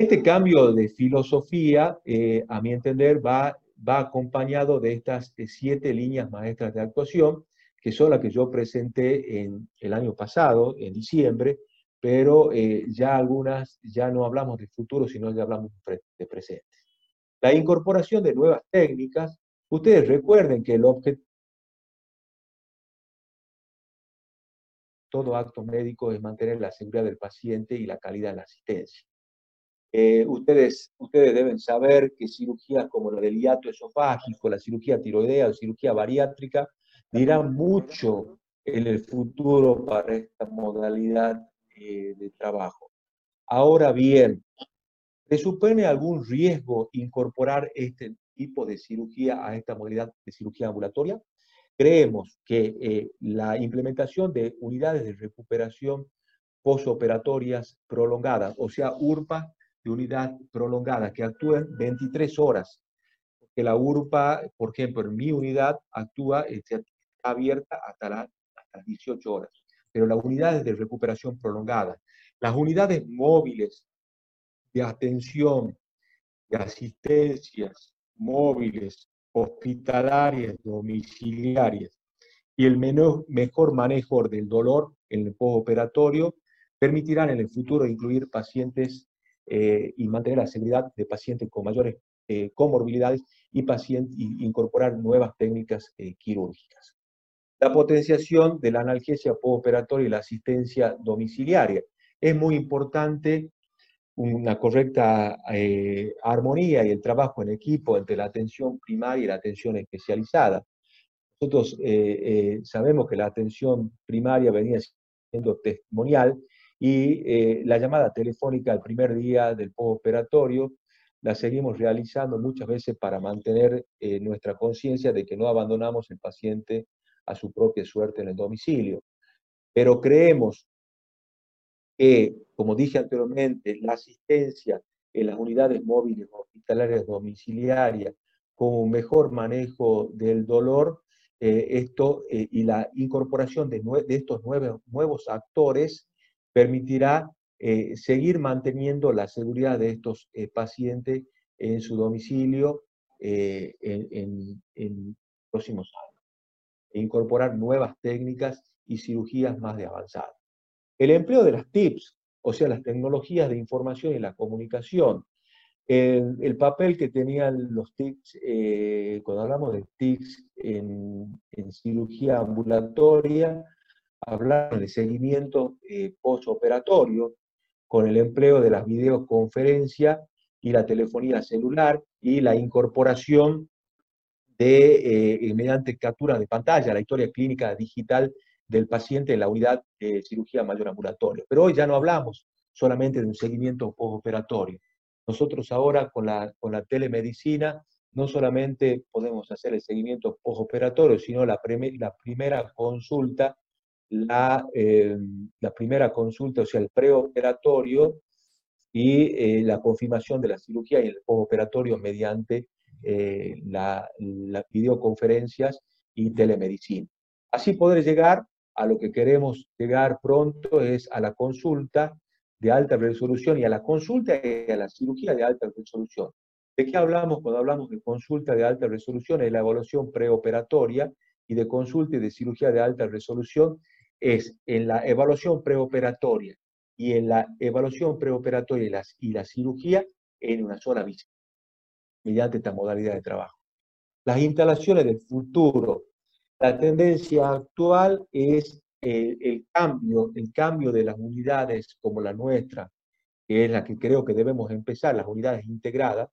Este cambio de filosofía, eh, a mi entender, va, acompañado de estas eh, siete líneas maestras de actuación, que son las que yo presenté en el año pasado, en diciembre, pero eh, ya algunas, ya no hablamos de futuro, sino ya hablamos de presente. La incorporación de nuevas técnicas, ustedes recuerden que el objetivo todo acto médico es mantener la seguridad del paciente y la calidad de la asistencia. Eh, ustedes, ustedes deben saber que cirugías como la del hiato esofágico, la cirugía tiroidea o cirugía bariátrica dirán mucho en el futuro para esta modalidad eh, de trabajo. Ahora bien, ¿presupone algún riesgo incorporar este tipo de cirugía a esta modalidad de cirugía ambulatoria? Creemos que eh, la implementación de unidades de recuperación postoperatorias prolongadas, o sea, URPA, de unidad prolongada que actúen 23 horas. Porque la URPA, por ejemplo, en mi unidad actúa, está abierta hasta, las 18 horas. Pero las unidades de recuperación prolongada, las unidades móviles de atención, de asistencias móviles, hospitalarias, domiciliarias y el menor, mejor manejo del dolor en el postoperatorio permitirán en el futuro incluir pacientes eh, y mantener la seguridad de pacientes con mayores eh, comorbilidades y, paciente, incorporar nuevas técnicas eh, quirúrgicas. La potenciación de la analgesia postoperatoria y la asistencia domiciliaria. Es muy importante una correcta armonía y el trabajo en equipo entre la atención primaria y la atención especializada. Nosotros sabemos que la atención primaria venía siendo testimonial y eh, la llamada telefónica al primer día del postoperatorio la seguimos realizando muchas veces para mantener eh, nuestra conciencia de que no abandonamos el paciente a su propia suerte en el domicilio. Pero creemos que, como dije anteriormente, la asistencia en las unidades móviles hospitalarias domiciliarias, con un mejor manejo del dolor, eh, esto, y la incorporación de, de estos nuevos, nuevos actores permitirá eh, seguir manteniendo la seguridad de estos eh, pacientes en su domicilio eh, en, en, próximos años. E incorporar nuevas técnicas y cirugías más de avanzada. El empleo de las TIPS, o sea, las tecnologías de información y la comunicación. El, el papel que tenían los TICs, cuando hablamos de TICs en, en cirugía ambulatoria, hablar de seguimiento eh, postoperatorio con el empleo de las videoconferencias y la telefonía celular y la incorporación de, eh, eh, mediante captura de pantalla, la historia clínica digital del paciente en la unidad de cirugía mayor ambulatoria. Pero hoy ya no hablamos solamente de un seguimiento postoperatorio. Nosotros ahora con la, con la telemedicina no solamente podemos hacer el seguimiento postoperatorio, sino la, la primera consulta la, eh, la primera consulta, o sea, el preoperatorio y eh, la confirmación de la cirugía y el postoperatorio mediante eh, las videoconferencias y telemedicina. Así poder llegar a lo que queremos llegar pronto es a la consulta de alta resolución y a la consulta y a la cirugía de alta resolución. ¿De qué hablamos cuando hablamos de consulta de alta resolución? Es la evaluación preoperatoria y de consulta y de cirugía de alta resolución es en la evaluación preoperatoria y en la evaluación preoperatoria y, las, y la cirugía en una sola visita, mediante esta modalidad de trabajo. Las instalaciones del futuro. La tendencia actual es el, cambio, el cambio de las unidades como la nuestra, que es la que creo que debemos empezar, las unidades integradas,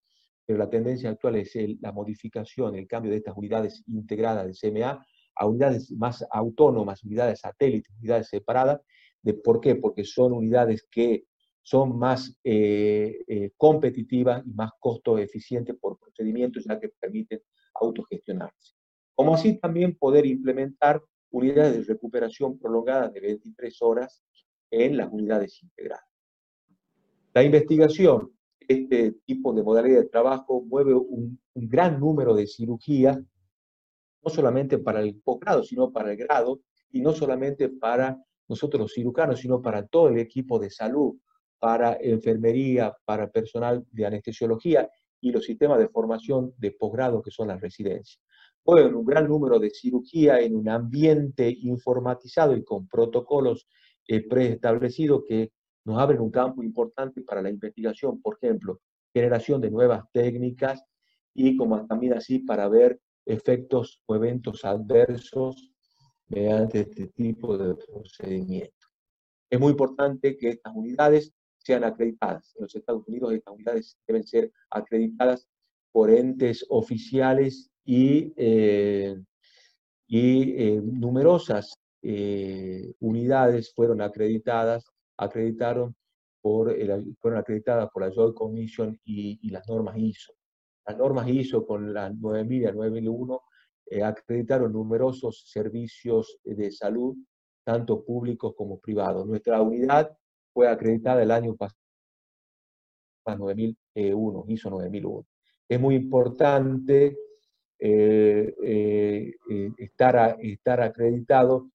pero la tendencia actual es la modificación, el cambio de estas unidades integradas de CMA a unidades más autónomas, unidades satélites, unidades separadas. De, ¿Por qué? Porque son unidades que son más eh, eh, competitivas y más costo eficientes por procedimientos, ya que permiten autogestionarse. Como así también poder implementar unidades de recuperación prolongada de 23 horas en las unidades integradas. La investigación, este tipo de modalidad de trabajo, mueve un, un gran número de cirugías, no solamente para el posgrado, sino para el grado, y no solamente para nosotros los cirujanos, sino para todo el equipo de salud, para enfermería, para personal de anestesiología y los sistemas de formación de posgrado que son las residencias. En un gran número de cirugía en un ambiente informatizado y con protocolos eh, preestablecidos que nos abren un campo importante para la investigación, por ejemplo, generación de nuevas técnicas y como también así para ver efectos o eventos adversos mediante este tipo de procedimiento. Es muy importante que estas unidades sean acreditadas. En los Estados Unidos estas unidades deben ser acreditadas por entes oficiales y, eh, y eh, numerosas eh, unidades fueron acreditadas, acreditaron por fueron acreditadas por la Joint Commission y, y, las normas ISO. Las normas ISO con la 9000 y la 9001 acreditaron numerosos servicios de salud, tanto públicos como privados. Nuestra unidad fue acreditada el año pasado, 9001, ISO 9001. Es muy importante eh, eh, eh, estar, estar acreditado,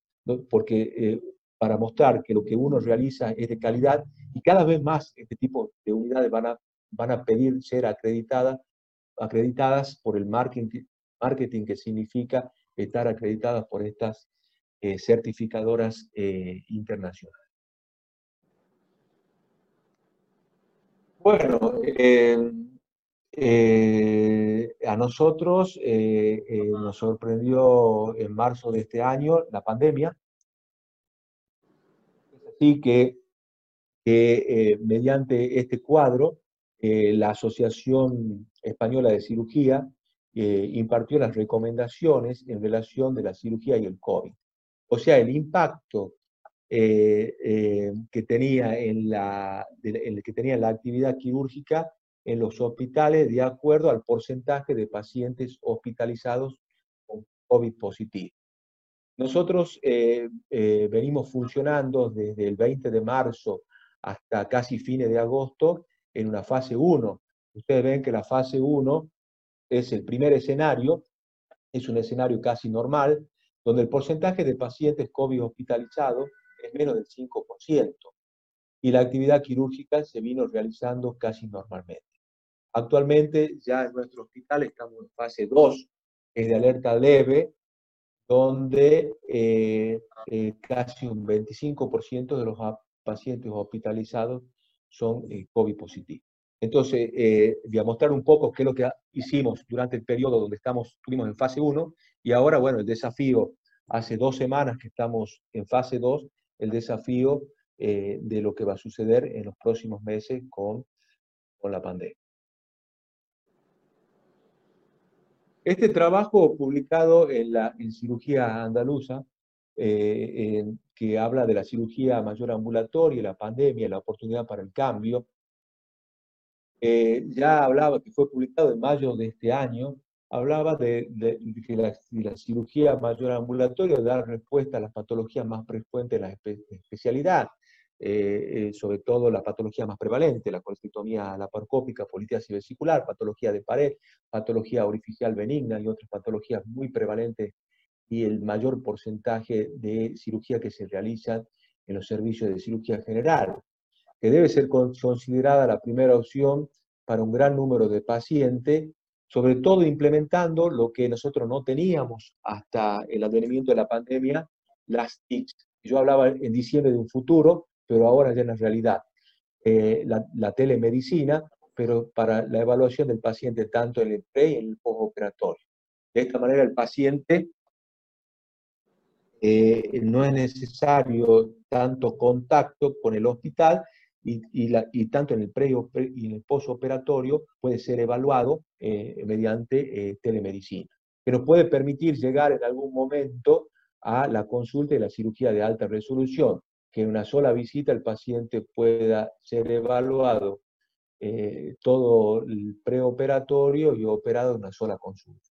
porque para mostrar que lo que uno realiza es de calidad y cada vez más este tipo de unidades van a, van a pedir ser acreditadas, acreditadas por el marketing, que significa estar acreditadas por estas certificadoras internacionales. Bueno, eh, a nosotros eh, eh, nos sorprendió en marzo de este año la pandemia. Así que, mediante este cuadro, la Asociación Española de Cirugía impartió las recomendaciones en relación de la cirugía y el COVID. O sea, el impacto que, tenía en la, que tenía en la actividad quirúrgica en los hospitales de acuerdo al porcentaje de pacientes hospitalizados con COVID positivo. Nosotros eh, eh, venimos funcionando desde el 20 de marzo hasta casi fines de agosto en una fase 1. Ustedes ven que la fase 1 es el primer escenario, es un escenario casi normal, donde el porcentaje de pacientes COVID hospitalizados es menos del 5%, y la actividad quirúrgica se vino realizando casi normalmente. Actualmente ya en nuestro hospital estamos en fase 2, es de alerta leve, donde eh, eh, casi un 25% de los pacientes hospitalizados son eh, COVID positivos. Entonces, voy a mostrar un poco qué es lo que hicimos durante el periodo donde estamos, estuvimos en fase 1 y ahora, bueno, el desafío, hace dos semanas que estamos en fase 2, el desafío de lo que va a suceder en los próximos meses con, con la pandemia. Este trabajo publicado en, la, Cirugía Andaluza, eh, que habla de la cirugía mayor ambulatoria, la pandemia, la oportunidad para el cambio, eh, ya hablaba, que fue publicado en mayo de este año, hablaba de, que la, cirugía mayor ambulatoria da respuesta a las patologías más frecuentes de la especialidad, eh, eh, sobre todo la patología más prevalente, la colecitomía laparoscópica, polítisis vesicular, patología de pared, patología orificial benigna y otras patologías muy prevalentes y el mayor porcentaje de cirugía que se realiza en los servicios de cirugía general. que debe ser considerada la primera opción para un gran número de pacientes, sobre todo implementando lo que nosotros no teníamos hasta el advenimiento de la pandemia, las TICs. Yo hablaba en diciembre de un futuro, pero ahora ya en la realidad. Eh, la, telemedicina, pero para la evaluación del paciente tanto en el pre y en el postoperatorio. De esta manera el paciente eh, no es necesario tanto contacto con el hospital y, tanto en el pre y en el postoperatorio puede ser evaluado eh, mediante eh, telemedicina, que nos puede permitir llegar en algún momento a la consulta y la cirugía de alta resolución, que en una sola visita el paciente pueda ser evaluado todo el preoperatorio y operado en una sola consulta.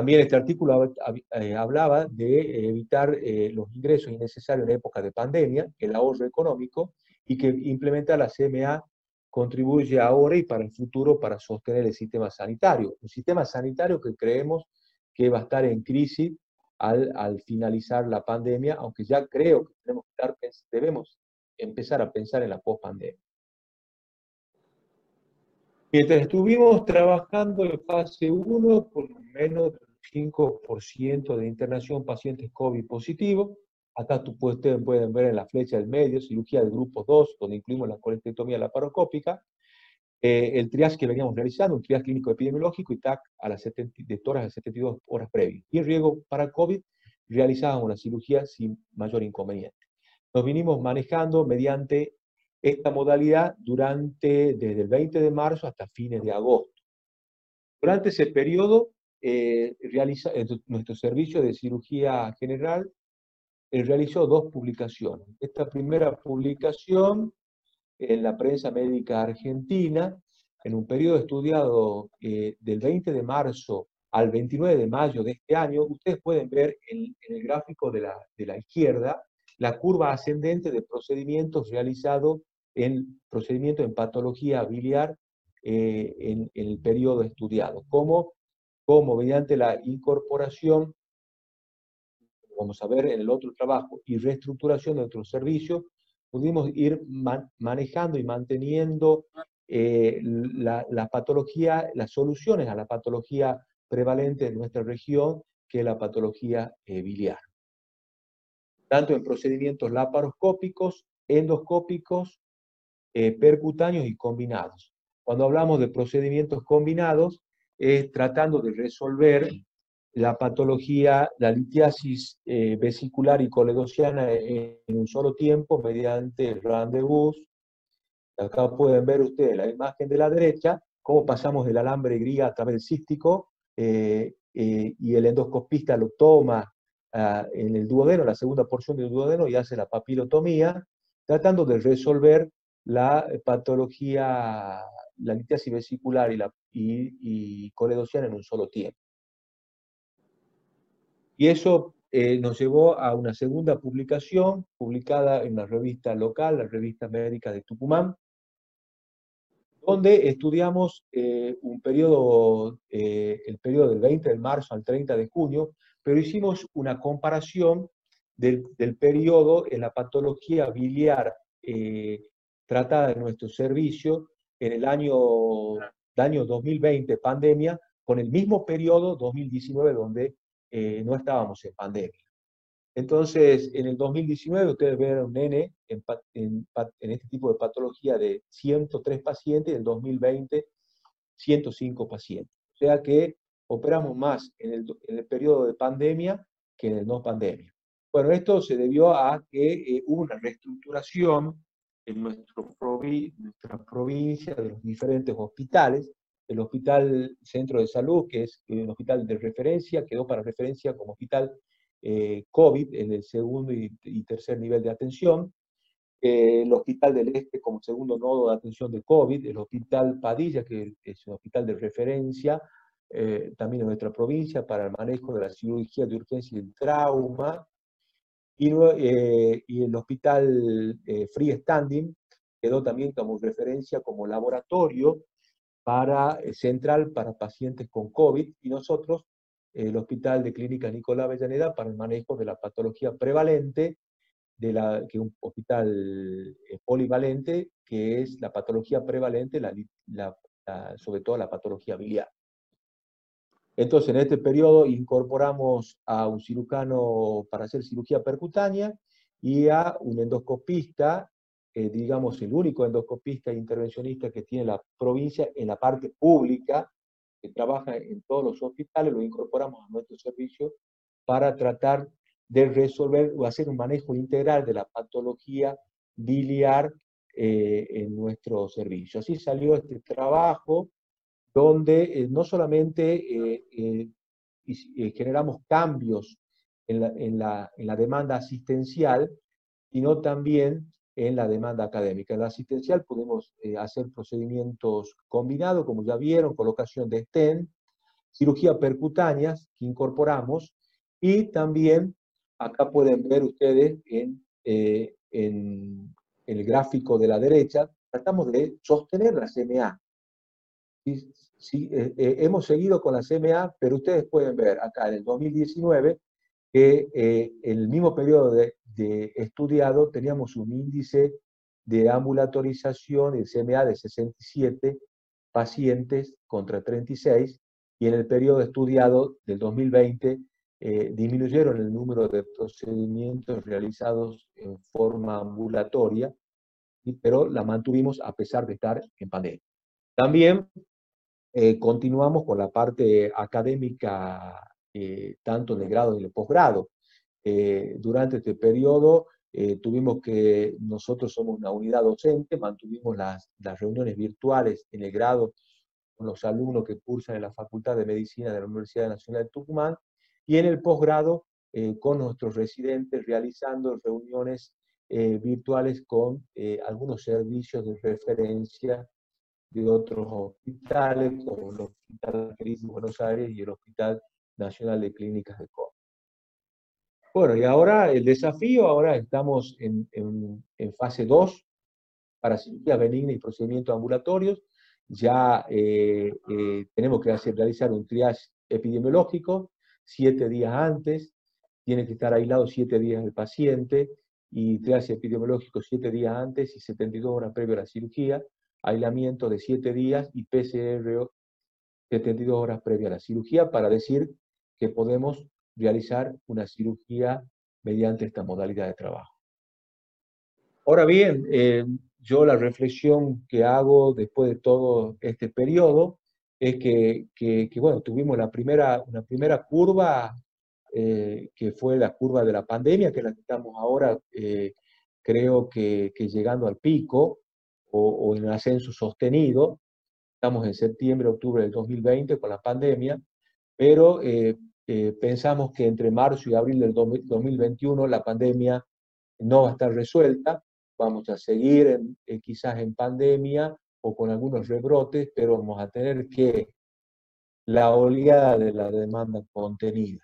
También este artículo eh, hablaba de evitar eh, los ingresos innecesarios en época de pandemia, el ahorro económico, y que implementar la CMA contribuye ahora y para el futuro para sostener el sistema sanitario. Un sistema sanitario que creemos que va a estar en crisis al, al finalizar la pandemia, aunque ya creo que debemos empezar a pensar en la post-pandemia. Mientras estuvimos trabajando en fase 1, por lo menos 5% de internación pacientes COVID positivos. Acá ustedes pueden ver en la flecha del medio, cirugía del grupo 2, donde incluimos la colestectomía laparoscópica, eh, el triage que veníamos realizando, un triage clínico epidemiológico y TAC a las 70, de horas a 72 horas previas. Y en riesgo para COVID realizábamos la cirugía sin mayor inconveniente. Nos vinimos manejando mediante esta modalidad durante, desde el 20 de marzo hasta fines de agosto. Durante ese periodo, eh, realiza, nuestro servicio de cirugía general eh, realizó dos publicaciones. Esta primera publicación en la prensa médica argentina, en un periodo estudiado eh, del 20 de marzo al 29 de mayo de este año, ustedes pueden ver en, el gráfico de la, de la izquierda la curva ascendente de procedimientos realizados en procedimiento en patología biliar eh, en, el periodo estudiado, como, como mediante la incorporación, vamos a ver en el otro trabajo, y reestructuración de otros servicios, pudimos ir manejando y manteniendo eh, la, patología, las soluciones a la patología prevalente en nuestra región, que es la patología eh, biliar. Tanto en procedimientos laparoscópicos, endoscópicos eh, percutáneos y combinados. Cuando hablamos de procedimientos combinados, es tratando de resolver la patología, la litiasis eh, vesicular y coledociana en, un solo tiempo mediante el rendezvous. Acá pueden ver ustedes la imagen de la derecha, cómo pasamos del alambre gris a través del cístico eh, y el endoscopista lo toma ah, en el duodeno, la segunda porción del duodeno, y hace la papilotomía, tratando de resolver la patología, la litiasis vesicular y, la, y, coledociana en un solo tiempo. Y eso eh, nos llevó a una segunda publicación, publicada en la revista local, la revista médica de Tucumán, donde estudiamos eh, un periodo, eh, el periodo del 20 de marzo al 30 de junio, pero hicimos una comparación del, del periodo en la patología biliar tratada de nuestro servicio en el año, año 2020, pandemia, con el mismo periodo 2019 donde eh, no estábamos en pandemia. Entonces, en el 2019 ustedes ven un nene en, en, este tipo de patología de 103 pacientes y en el 2020 105 pacientes. O sea que operamos más en el, en el periodo de pandemia que en el no pandemia. Bueno, esto se debió a que eh, hubo una reestructuración en nuestro nuestra provincia, de los diferentes hospitales. El Hospital Centro de Salud, que es un hospital de referencia, quedó para referencia como hospital eh, COVID en el segundo y, tercer nivel de atención. Eh, el Hospital del Este como segundo nodo de atención de COVID, el Hospital Padilla, que es un hospital de referencia eh, también en nuestra provincia para el manejo de la cirugía de urgencia y el trauma, eh, y, el hospital eh, freestanding quedó también como referencia como laboratorio para, eh, central para pacientes con COVID y nosotros el Hospital de Clínica Nicolás Avellaneda para el manejo de la patología prevalente de la, que un hospital eh, polivalente, que es la patología prevalente, la, sobre todo la patología biliar. Entonces, en este periodo incorporamos a un cirujano para hacer cirugía percutánea y a un endoscopista, eh, digamos el único endoscopista e intervencionista que tiene la provincia en la parte pública, que trabaja en todos los hospitales, lo incorporamos a nuestro servicio para tratar de resolver o hacer un manejo integral de la patología biliar eh, en nuestro servicio. Así salió este trabajo donde eh, no solamente eh, generamos cambios en la, demanda asistencial, sino también en la demanda académica. En la asistencial podemos hacer procedimientos combinados, como ya vieron, colocación de stent, cirugía percutáneas que incorporamos y también Acá pueden ver ustedes en, eh, en, el gráfico de la derecha, tratamos de sostener la CMA. Sí, eh, eh, hemos seguido con la CMA, pero ustedes pueden ver acá en el 2019 que en el mismo periodo de, de, estudiado teníamos un índice de ambulatorización y CMA de 67 pacientes contra 36, y en el periodo estudiado del 2020 eh, disminuyeron el número de procedimientos realizados en forma ambulatoria, pero la mantuvimos a pesar de estar en pandemia. También eh, continuamos con la parte académica, eh, tanto en el grado y en el posgrado. durante este periodo tuvimos que, nosotros somos una unidad docente, mantuvimos las, las reuniones virtuales en el grado con los alumnos que cursan en la Facultad de Medicina de la Universidad Nacional de Tucumán, y en el posgrado eh, con nuestros residentes realizando reuniones eh, virtuales con eh, algunos servicios de referencia de otros hospitales, como el Hospital de Buenos Aires y el Hospital Nacional de Clínicas de Córdoba. Bueno, y ahora el desafío, ahora estamos en, en, fase 2 para cirugía benigna y procedimientos ambulatorios. Ya tenemos que hacer, realizar un triage epidemiológico, siete días antes, tiene que estar aislado siete días el paciente y triage epidemiológico siete días antes y 72 horas previo a la cirugía, aislamiento de siete días y PCR 72 horas previo a la cirugía para decir que podemos realizar una cirugía mediante esta modalidad de trabajo. Ahora bien, eh, yo la reflexión que hago después de todo este periodo es que, que, bueno, tuvimos la primera, una primera curva eh, que fue la curva de la pandemia, que la que estamos ahora, eh, creo que, que, llegando al pico o, o, en ascenso sostenido. Estamos en septiembre, octubre del 2020 con la pandemia, pero eh, pensamos que entre marzo y abril del 2021 la pandemia no va a estar resuelta, vamos a seguir quizás en pandemia o con algunos rebrotes, pero vamos a tener que la oleada de la demanda contenida.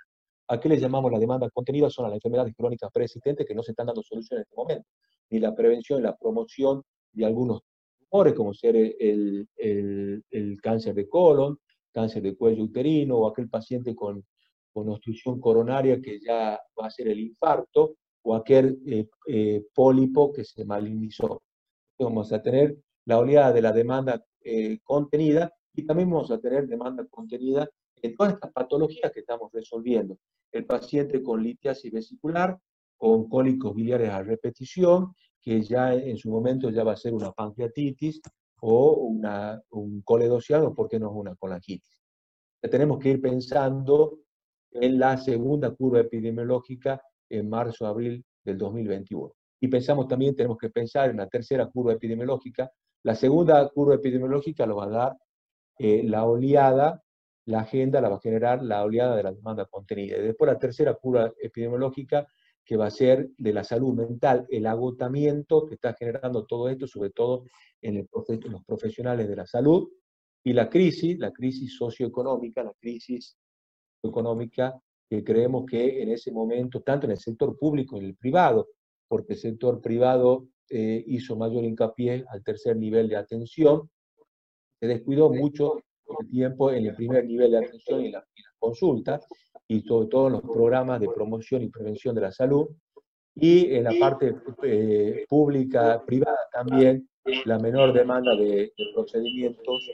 ¿A qué le llamamos la demanda contenida? Son las enfermedades crónicas preexistentes que no se están dando solución en este momento. Ni la prevención la promoción de algunos tumores, como ser el, el, el cáncer de colon, cáncer de cuello uterino, o aquel paciente con, con obstrucción coronaria que ya va a ser el infarto, o aquel eh, eh, pólipo que se malignizó. Vamos a tener la oleada de la demanda eh, contenida y también vamos a tener demanda contenida en todas estas patologías que estamos resolviendo. El paciente con litiasis vesicular, con cólicos biliares a repetición, que ya en su momento ya va a ser una pancreatitis o una, un coledociano, ¿por qué no una colangitis? tenemos que ir pensando en la segunda curva epidemiológica en marzo-abril del 2021. Y pensamos también, tenemos que pensar en la tercera curva epidemiológica la segunda curva epidemiológica lo va a dar eh, la oleada, la agenda la va a generar la oleada de la demanda contenida. Y después la tercera curva epidemiológica que va a ser de la salud mental, el agotamiento que está generando todo esto, sobre todo en, el, los profesionales de la salud, y la crisis, la crisis socioeconómica, la crisis económica que creemos que en ese momento, tanto en el sector público como en el privado, porque el sector privado eh, hizo mayor hincapié al tercer nivel de atención, se descuidó mucho el tiempo en el primer nivel de atención y en la, consulta, y sobre todo en los programas de promoción y prevención de la salud, y en la parte eh, pública, privada también, la menor demanda de, procedimientos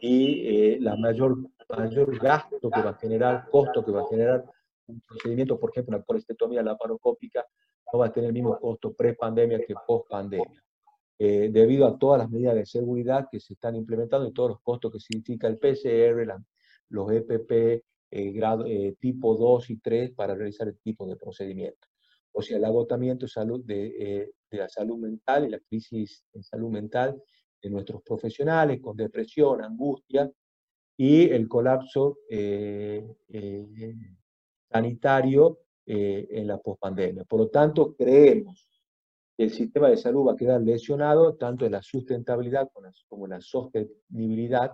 y eh, la mayor, mayor gasto que va a generar, costo que va a generar un procedimiento, por ejemplo, una colestetomía laparoscópica, no va a tener el mismo costo pre-pandemia que post-pandemia. Eh, debido a todas las medidas de seguridad que se están implementando y todos los costos que significa el PCR, los EPP, grado, tipo 2 y 3 para realizar este tipo de procedimientos o sea, el agotamiento salud eh, de, la salud mental y la crisis en salud mental de nuestros profesionales con depresión, angustia y el colapso eh, eh, sanitario en la pospandemia. Por lo tanto, creemos que el sistema de salud va a quedar lesionado tanto en la sustentabilidad como en la sostenibilidad,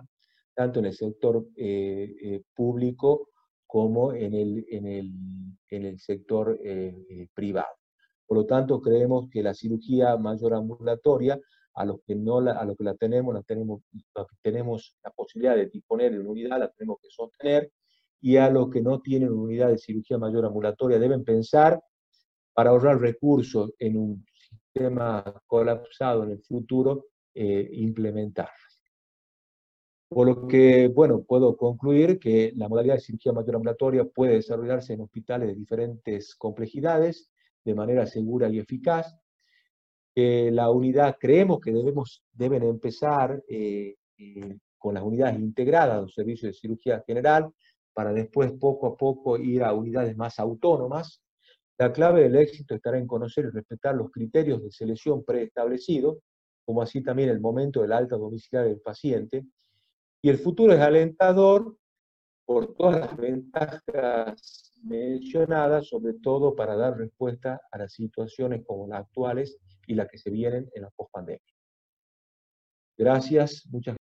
tanto en el sector público como en el, en el, en el sector eh, eh, privado. Por lo tanto, creemos que la cirugía mayor ambulatoria, a los que no la, a los que la tenemos, la tenemos, tenemos la posibilidad de disponer en unidad, la tenemos que sostener, y a los que no tienen unidad de cirugía mayor ambulatoria deben pensar para ahorrar recursos en un sistema colapsado en el futuro, eh, implementar. Por lo que, bueno, puedo concluir que la modalidad de cirugía mayor ambulatoria puede desarrollarse en hospitales de diferentes complejidades de manera segura y eficaz. la unidad, creemos que debemos, deben empezar eh, eh, con las unidades integradas de los servicios de cirugía general para después poco a poco ir a unidades más autónomas. La clave del éxito estará en conocer y respetar los criterios de selección preestablecidos, como así también el momento de alta domiciliaria del paciente, y el futuro es alentador por todas las ventajas mencionadas, sobre todo para dar respuesta a las situaciones como las actuales y las que se vienen en la pospandemia. Gracias, muchas